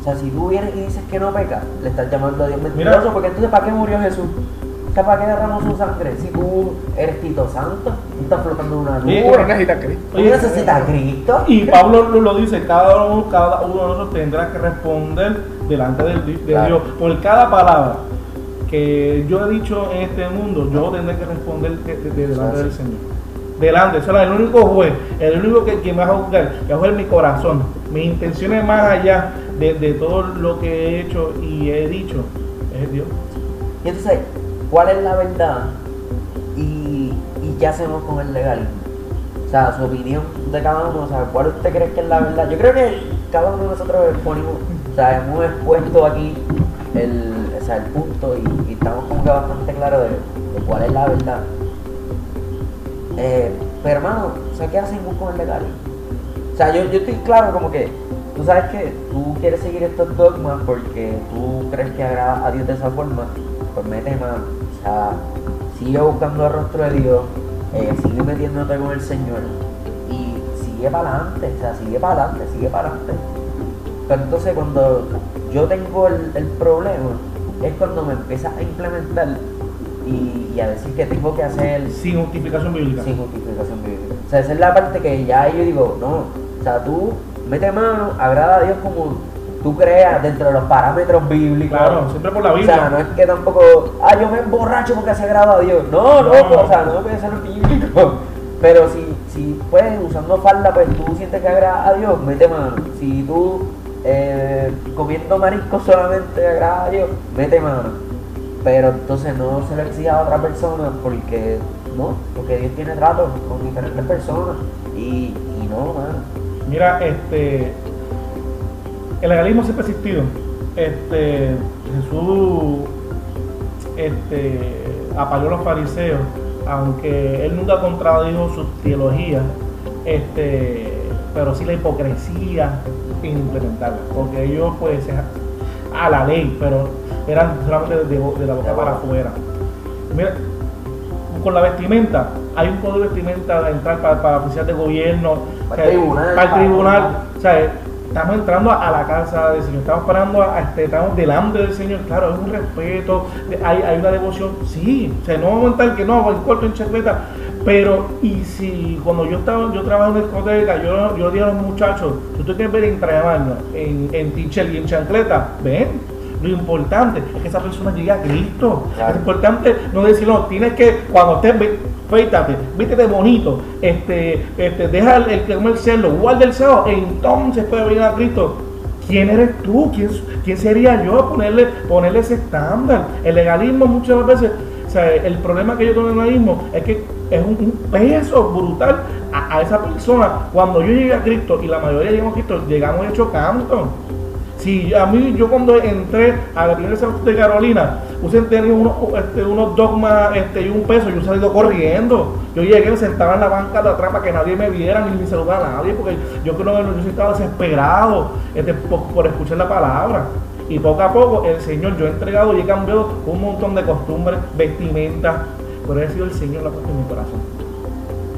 O sea, si tú vienes y dices que no pecas, le estás llamando a Dios mentiroso, Mira. porque entonces, ¿para qué murió Jesús? ¿Para qué derramó su sangre? Si tú eres Tito Santo, tú estás flotando en una Oye, Tú nube. no necesitas Cristo. Tú necesitas a Cristo. Y Pablo lo, lo dice, cada uno, cada uno de nosotros tendrá que responder delante de, Claro. Dios. Por cada palabra que yo he dicho en este mundo, yo tendré que responder de- de- de delante del. Señor. Delante, eso es el único juez, el único que, que me va a juzgar, que va a juzgar mi corazón, mis intenciones más allá de, de todo lo que he hecho y he dicho, es Dios. Y entonces, ¿cuál es la verdad? Y, y qué hacemos con el legalismo. O sea, su opinión de cada uno, o sea, ¿cuál usted cree que es la verdad? Yo creo que cada uno de nosotros exponemos, o sea, hemos expuesto aquí el, o sea, el punto y, estamos como que bastante claros de, de cuál es la verdad. Eh, pero hermano, o sea, ¿qué hacemos con el legalismo? O sea, yo, yo estoy claro como que tú sabes que tú quieres seguir estos dogmas porque tú crees que agrada a Dios de esa forma, pues mete mano. O sea, sigue buscando el rostro de Dios, eh, sigue metiéndote con el Señor y sigue para adelante, o sea, sigue para adelante, sigue para adelante. Pero entonces cuando yo tengo el, el problema es cuando me empiezas a implementar y, y a decir que tengo que hacer Sin justificación bíblica. sin justificación bíblica. O sea, esa es la parte que ya yo digo, no, o sea, tú mete mano, agrada a Dios como tú creas dentro de los parámetros bíblicos. Claro, siempre por la O sea, Biblia. no es que tampoco, ah, yo me emborracho porque se agrada a Dios. No, no, No. o sea, no puede ser bíblico. Pero si, si pues usando falda, pues tú sientes que agrada a Dios, mete mano. Si tú eh, comiendo marisco solamente agrada a Dios, mete mano. pero entonces no se lo exija a otra persona porque no, porque Dios tiene trato con diferentes personas y, y no, mano. Mira, este, el legalismo siempre ha existido. Este, Jesús este, apagó a los fariseos, aunque él nunca contradijo su teología, este, pero sí la hipocresía en implementarla, porque ellos pues a la ley, pero eran solamente de, de la boca para afuera. Mira, con la vestimenta, hay un código de vestimenta de entrar para, para oficial de gobierno, Para el tribunal, para el para- tribunal, o sea, estamos entrando a la casa del Señor, estamos parando, a, este, estamos delante del Señor, claro, es un respeto, hay, hay una devoción, sí, o sea, no vamos a montar que no, en corto, en chancleta, pero y si cuando yo estaba, yo trabajo en discoteca, yo, yo digo a los muchachos, tú te quieres ver entregarnos en, en t-shirt y en chancleta, ven. Lo importante es que esa persona llegue a Cristo. Claro. Es importante no decir, no, tienes que, cuando estés, ve- feítate, vístete bonito, este, este, deja el, el cerdo, guarda el cerdo, entonces puede venir a Cristo. ¿Quién eres tú? ¿Quién, quién sería yo? Ponerle, ponerle ese estándar. El legalismo muchas veces, o sea, el problema que yo tengo en el legalismo es que es un, peso brutal a, esa persona. Cuando yo llegué a Cristo y la mayoría llegamos a Cristo, llegamos hecho canto. Si a mí, yo cuando entré a la primera de Carolina, usted tenía unos, este, unos dogmas este, y un peso, yo salí corriendo. Yo llegué, me sentaba en la banca de atrás para que nadie me viera ni me saludara a nadie, porque yo creo que yo estaba desesperado este, por, por escuchar la palabra. Y poco a poco el Señor, yo he entregado y he cambiado un montón de costumbres, vestimentas, pero ha sido el Señor la puesto en mi corazón.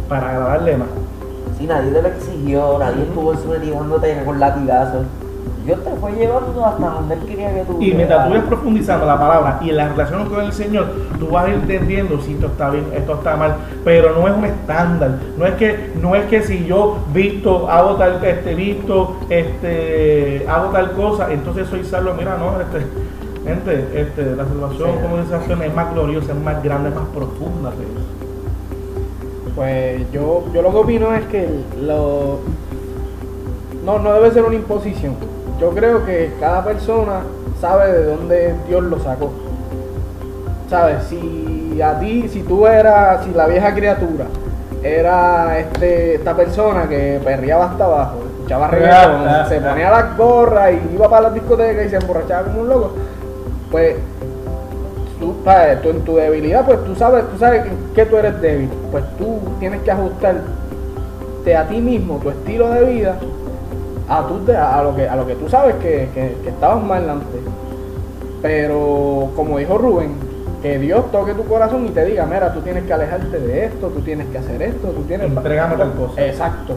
Para agradarle más. Si nadie te lo exigió, nadie estuvo sometidándote con latigazos. Dios te fue llevando hasta donde Él quería que tú Y mientras tú vayas profundizando la palabra y la relación con el Señor, tú vas a ir entendiendo si esto está bien, esto está mal, pero no es un estándar. No es que, no es que si yo visto, hago tal, este, visto, este, hago tal cosa, entonces soy salvo. Mira, no, este, gente, este, la salvación, Sí. como acción, es más gloriosa, es más grande, es más profunda que eso. Pues yo, yo lo que opino es que lo, no, no debe ser una imposición. Yo creo que cada persona sabe de dónde Dios lo sacó. ¿Sabes? Si a ti, si tú eras, si la vieja criatura era este, esta persona que perreaba hasta abajo, escuchaba reggaetón, se ponía las gorras y iba para las discotecas y se emborrachaba como un loco, pues tú, sabes, tú en tu debilidad, pues tú sabes, tú sabes qué tú eres débil. Pues tú tienes que ajustarte a ti mismo, tu estilo de vida, a, tu, a, lo, que, a lo que tú sabes que, que, que estabas mal antes. Pero como dijo Rubén, que Dios toque tu corazón y te diga, mira, tú tienes que alejarte de esto, tú tienes que hacer esto, tú tienes... Entrégame tal cosa. Exacto.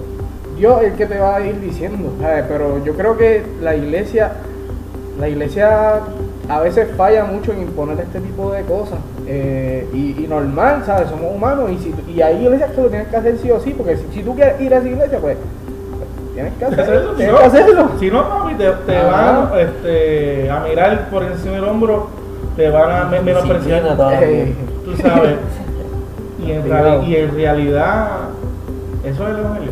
Dios es el que te va a ir diciendo, ¿sabes? Pero yo creo que la iglesia, la iglesia a veces falla mucho en imponer este tipo de cosas. Eh, y, y normal, ¿sabes? Somos humanos y, si, y hay iglesias que lo tienes que hacer sí o sí, porque si, si tú quieres ir a esa iglesia, pues, tienes que hacerlo. Tienes no, que hacerlo. Si no, papi, te, te van este, a mirar por encima del hombro, te van a me- menospreciar. Eh, Tú sabes. Y en, y realidad, eso es el evangelio.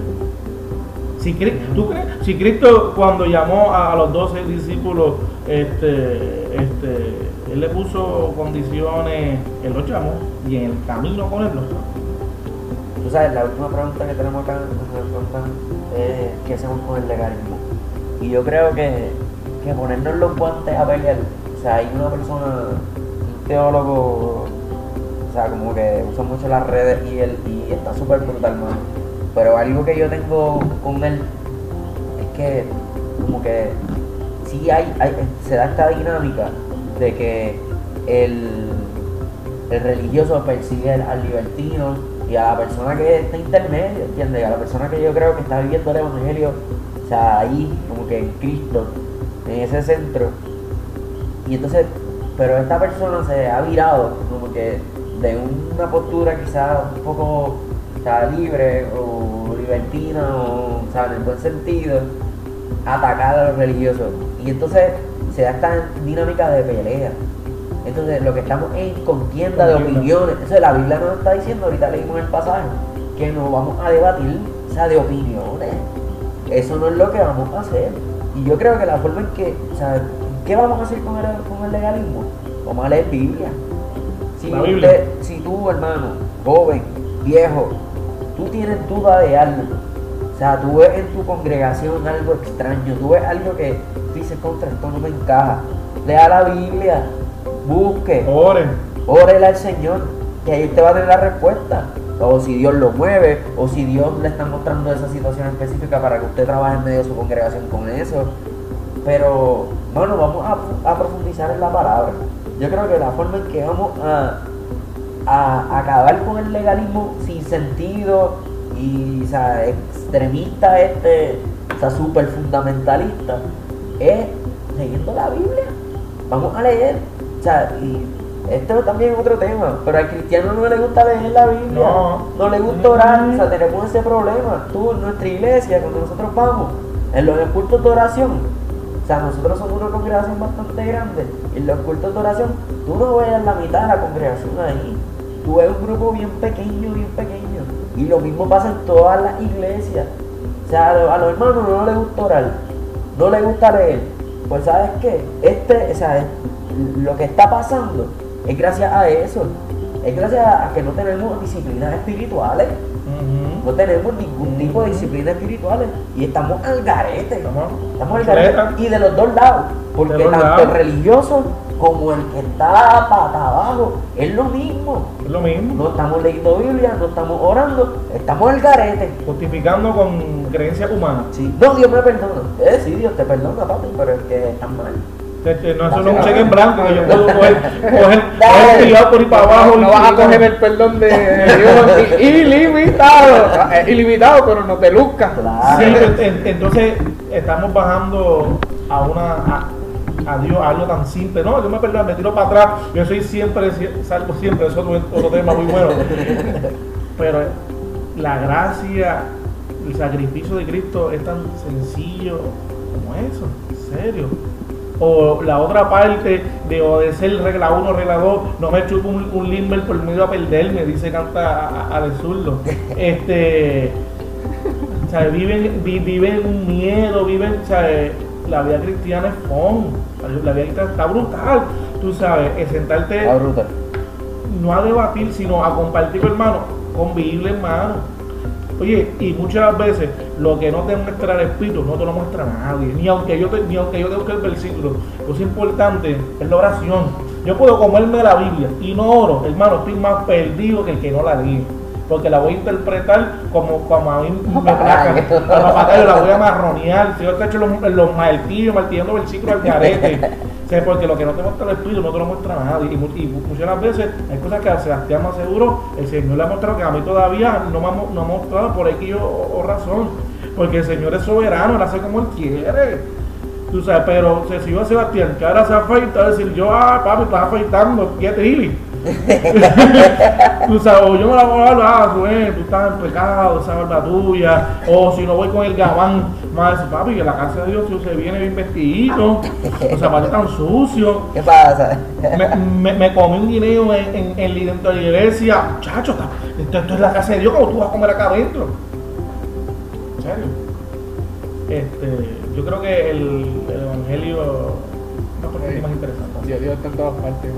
Si, Cri- ¿tú crees? si Cristo cuando llamó a, a los doce discípulos, este, este, él le puso condiciones, él los llamó y en el camino con él los llamó. Tú sabes, la última pregunta que tenemos acá es qué hacemos con el legalismo. Y yo creo que, que ponernos los guantes a pelear, o sea, hay una persona, un teólogo, o sea, como que usa mucho las redes y él y está súper brutal. Pero algo que yo tengo con él es que como que sí hay, hay se da esta dinámica de que el, el religioso persigue al libertino y a la persona que está intermedio, ¿entiendes? A la persona que yo creo que está viviendo el evangelio, o sea, ahí, como que en Cristo, en ese centro. Y entonces, pero esta persona se ha virado como que de una postura quizás un poco o sea, libre o libertina o, o en el buen sentido, atacar a los religiosos. Y entonces se da esta dinámica de pelea. Entonces lo que estamos es en contienda de opiniones. Entonces la Biblia nos está diciendo, ahorita leímos el pasaje, que nos vamos a debatir, o sea, de opiniones. Eso no es lo que vamos a hacer. Y yo creo que la forma en que, o sea, ¿qué vamos a hacer con el, con el legalismo? Vamos a leer Biblia. Si, La Biblia. si tú, hermano, joven, viejo, tú tienes duda de algo, o sea, tú ves en tu congregación algo extraño, tú ves algo que dices, contra esto no me encaja, lea la Biblia, busque, Oren. órele al Señor, que ahí usted va a tener la respuesta. O si Dios lo mueve, o si Dios le está mostrando esa situación específica para que usted trabaje en medio de su congregación con eso. Pero, bueno, vamos a, a profundizar en la palabra. Yo creo que la forma en que vamos a, a acabar con el legalismo sin sentido y o sea, extremista este, o sea, súper fundamentalista, es leyendo la Biblia. Vamos a leer. O sea, y esto también es otro tema, pero al cristiano no le gusta leer la Biblia, No. le gusta orar, o sea, tenemos ese problema. Tú, en nuestra iglesia, cuando nosotros vamos, en los cultos de oración, o sea, nosotros somos una congregación bastante grande, y en los cultos de oración, tú no ves la mitad de la congregación ahí, tú ves un grupo bien pequeño, bien pequeño, y lo mismo pasa en todas las iglesias. O sea, a los, a los hermanos no les gusta orar, no les gusta leer. Pues sabes qué, este, o sea, es- lo que está pasando es gracias a eso. Es gracias a que no tenemos disciplinas espirituales. No tenemos ningún tipo de disciplinas espirituales. Y estamos al garete. Estamos- Estamos al garete. Y de los dos lados. Porque De tanto lados. el religioso como el que está pata abajo es lo mismo. Es lo mismo. No estamos leyendo Biblia, no estamos orando, estamos al garete. Justificando con creencias humanas. Sí. No, Dios me perdona. Eh, sí, Dios te perdona, papi, pero es que están mal. Este, No, eso no es un cheque en blanco que yo puedo coger, coger, coger tirado por ahí para abajo. no, no vas a coger el perdón de Dios ilimitado. Eh, Ilimitado, pero no te luzcas. Claro. Sí, en- entonces estamos bajando a una a, a Dios a algo tan simple. No, yo me perdón, me tiro para atrás. Yo soy siempre, sie- salvo siempre, eso es otro tema muy bueno. Pero la gracia, el sacrificio de Cristo es tan sencillo como eso, en serio. O la otra parte de obedecer regla 1, regla 2, no me chupo un, un limber por miedo a perderme, dice canta al zurdo. Este, o sea, viven, vi- viven un miedo, viven, o sea, la vida cristiana es fun, la vida cristiana está brutal, tú sabes, es sentarte Está brutal. no a debatir, sino a compartir con hermano, con Biblia, hermano. Oye, y muchas veces lo que no te muestra el Espíritu no te lo muestra nadie, ni aunque yo te, ni aunque yo te busque el versículo. Lo que es importante es la oración. Yo puedo comerme la Biblia y no oro, hermano, estoy más perdido que el que no la lee. Porque la voy a interpretar como, como a mí me placa. A la patada yo la voy a marronear. Si yo te echo los, los martillos, martillando versículos al carete. O sea, porque lo que no te muestra el Espíritu no te lo muestra nadie. Y, y mu- muchas veces hay cosas que a Sebastián más seguro, el Señor le ha mostrado que a mí todavía no me ha, no me ha mostrado por X o, o razón. Porque el Señor es soberano, él hace como él quiere. Tú sabes, pero se si yo a Sebastián, que ahora se afeita, a decir yo, ah, papi, estás afeitando, ¿qué te Ili? tú sabes, o yo me la voy a dar, ah, tú estás en pecado, esa es la tuya. O si no voy con el gabán, más decir, papi, que la casa de Dios si se viene bien vestidito, los zapatos tan sucios. ¿Qué pasa? Me, me, me comí un guineo en, en, en dentro de la iglesia. Muchacho, esto, esto es la casa de Dios, como tú vas a comer acá adentro? Este, yo creo que el, el evangelio es una parte más interesante. Dios, Dios está en todas partes.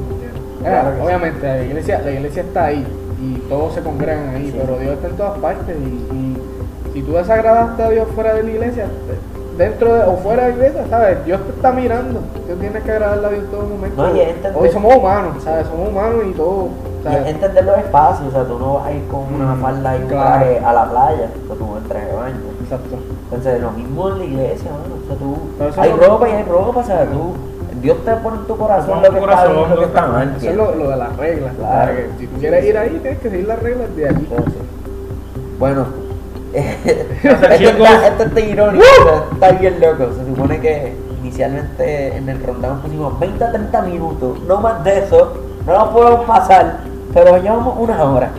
Claro sí. obviamente, la iglesia, la iglesia está ahí y todos se congregan ahí, Sí. pero Dios está en todas partes. Y, y si tú desagradaste a Dios fuera de la iglesia, te- dentro de, o fuera de la iglesia, ¿sabes? Dios te está mirando. Tú tienes que agradarle a Dios en todo momento. No, y entender- Hoy somos humanos, ¿sabes? Somos humanos y todo. Y ¿sabes? entender los espacios, o sea, tú no vas a ir con una Mm, falda y un claro. traje a la playa, o sea, tú vas en traje de baño. Exacto. Entonces, lo mismo en la iglesia, mano. O sea, tú, Pero hay ropa y hay ropa, o sea, tú, Dios te pone en tu corazón lo tu que está corazón, lo lo que está mal. Eso es lo, lo de las reglas. Claro. ¿sabes? Que si tú quieres ir ahí, tienes que seguir las reglas de allí. Entonces, bueno, esto, está, esto está irónico, o sea, está bien loco. Se supone que inicialmente en el rundown pusimos 20 a 30 minutos, no más de eso, no nos podemos pasar, pero llevamos una hora.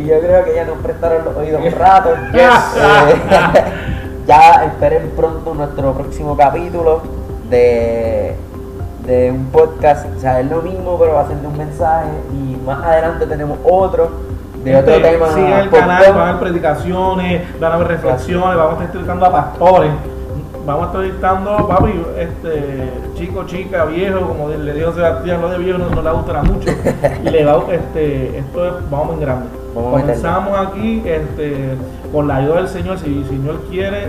Y yo creo que ya nos prestaron los oídos un rato. Eh, ya esperen pronto nuestro próximo capítulo de, de un podcast. O sea, es lo mismo, pero va a ser de un mensaje. Y más adelante tenemos otro de otro Gente, tema. Sigan el canal, van a haber predicaciones, van a haber reflexiones, vamos a estar entrevistando a pastores. vamos a estar dictando, papi, este, chico, chica, viejo, como le dijo Sebastián, lo de viejo no, no le gustará mucho. le da, este, esto es, vamos en grande. Vamos a Comenzamos aquí, este, con la ayuda del Señor, si el Señor quiere,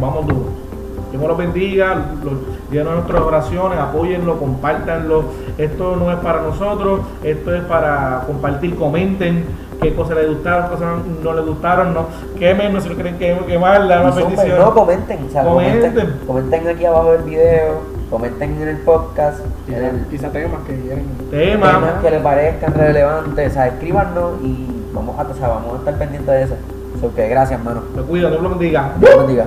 vamos duro. Dios los bendiga, los, llenen nuestras oraciones, apóyenlo, compártanlo. Esto no es para nosotros, esto es para compartir, comenten qué cosas les gustaron, qué cosas no les gustaron, no quemen, no se lo creen que quemarla, son- bendición. No, comenten, o sea, comenten. Comenten. comenten aquí abajo del video, comenten en el podcast, en el Quizá temas que quieran. Temas que les parezcan relevantes, o sea, escríbanos y vamos a, o sea, vamos a estar pendientes de eso. So que gracias, hermano. Se cuida, Dios lo bendiga. Dios bendiga.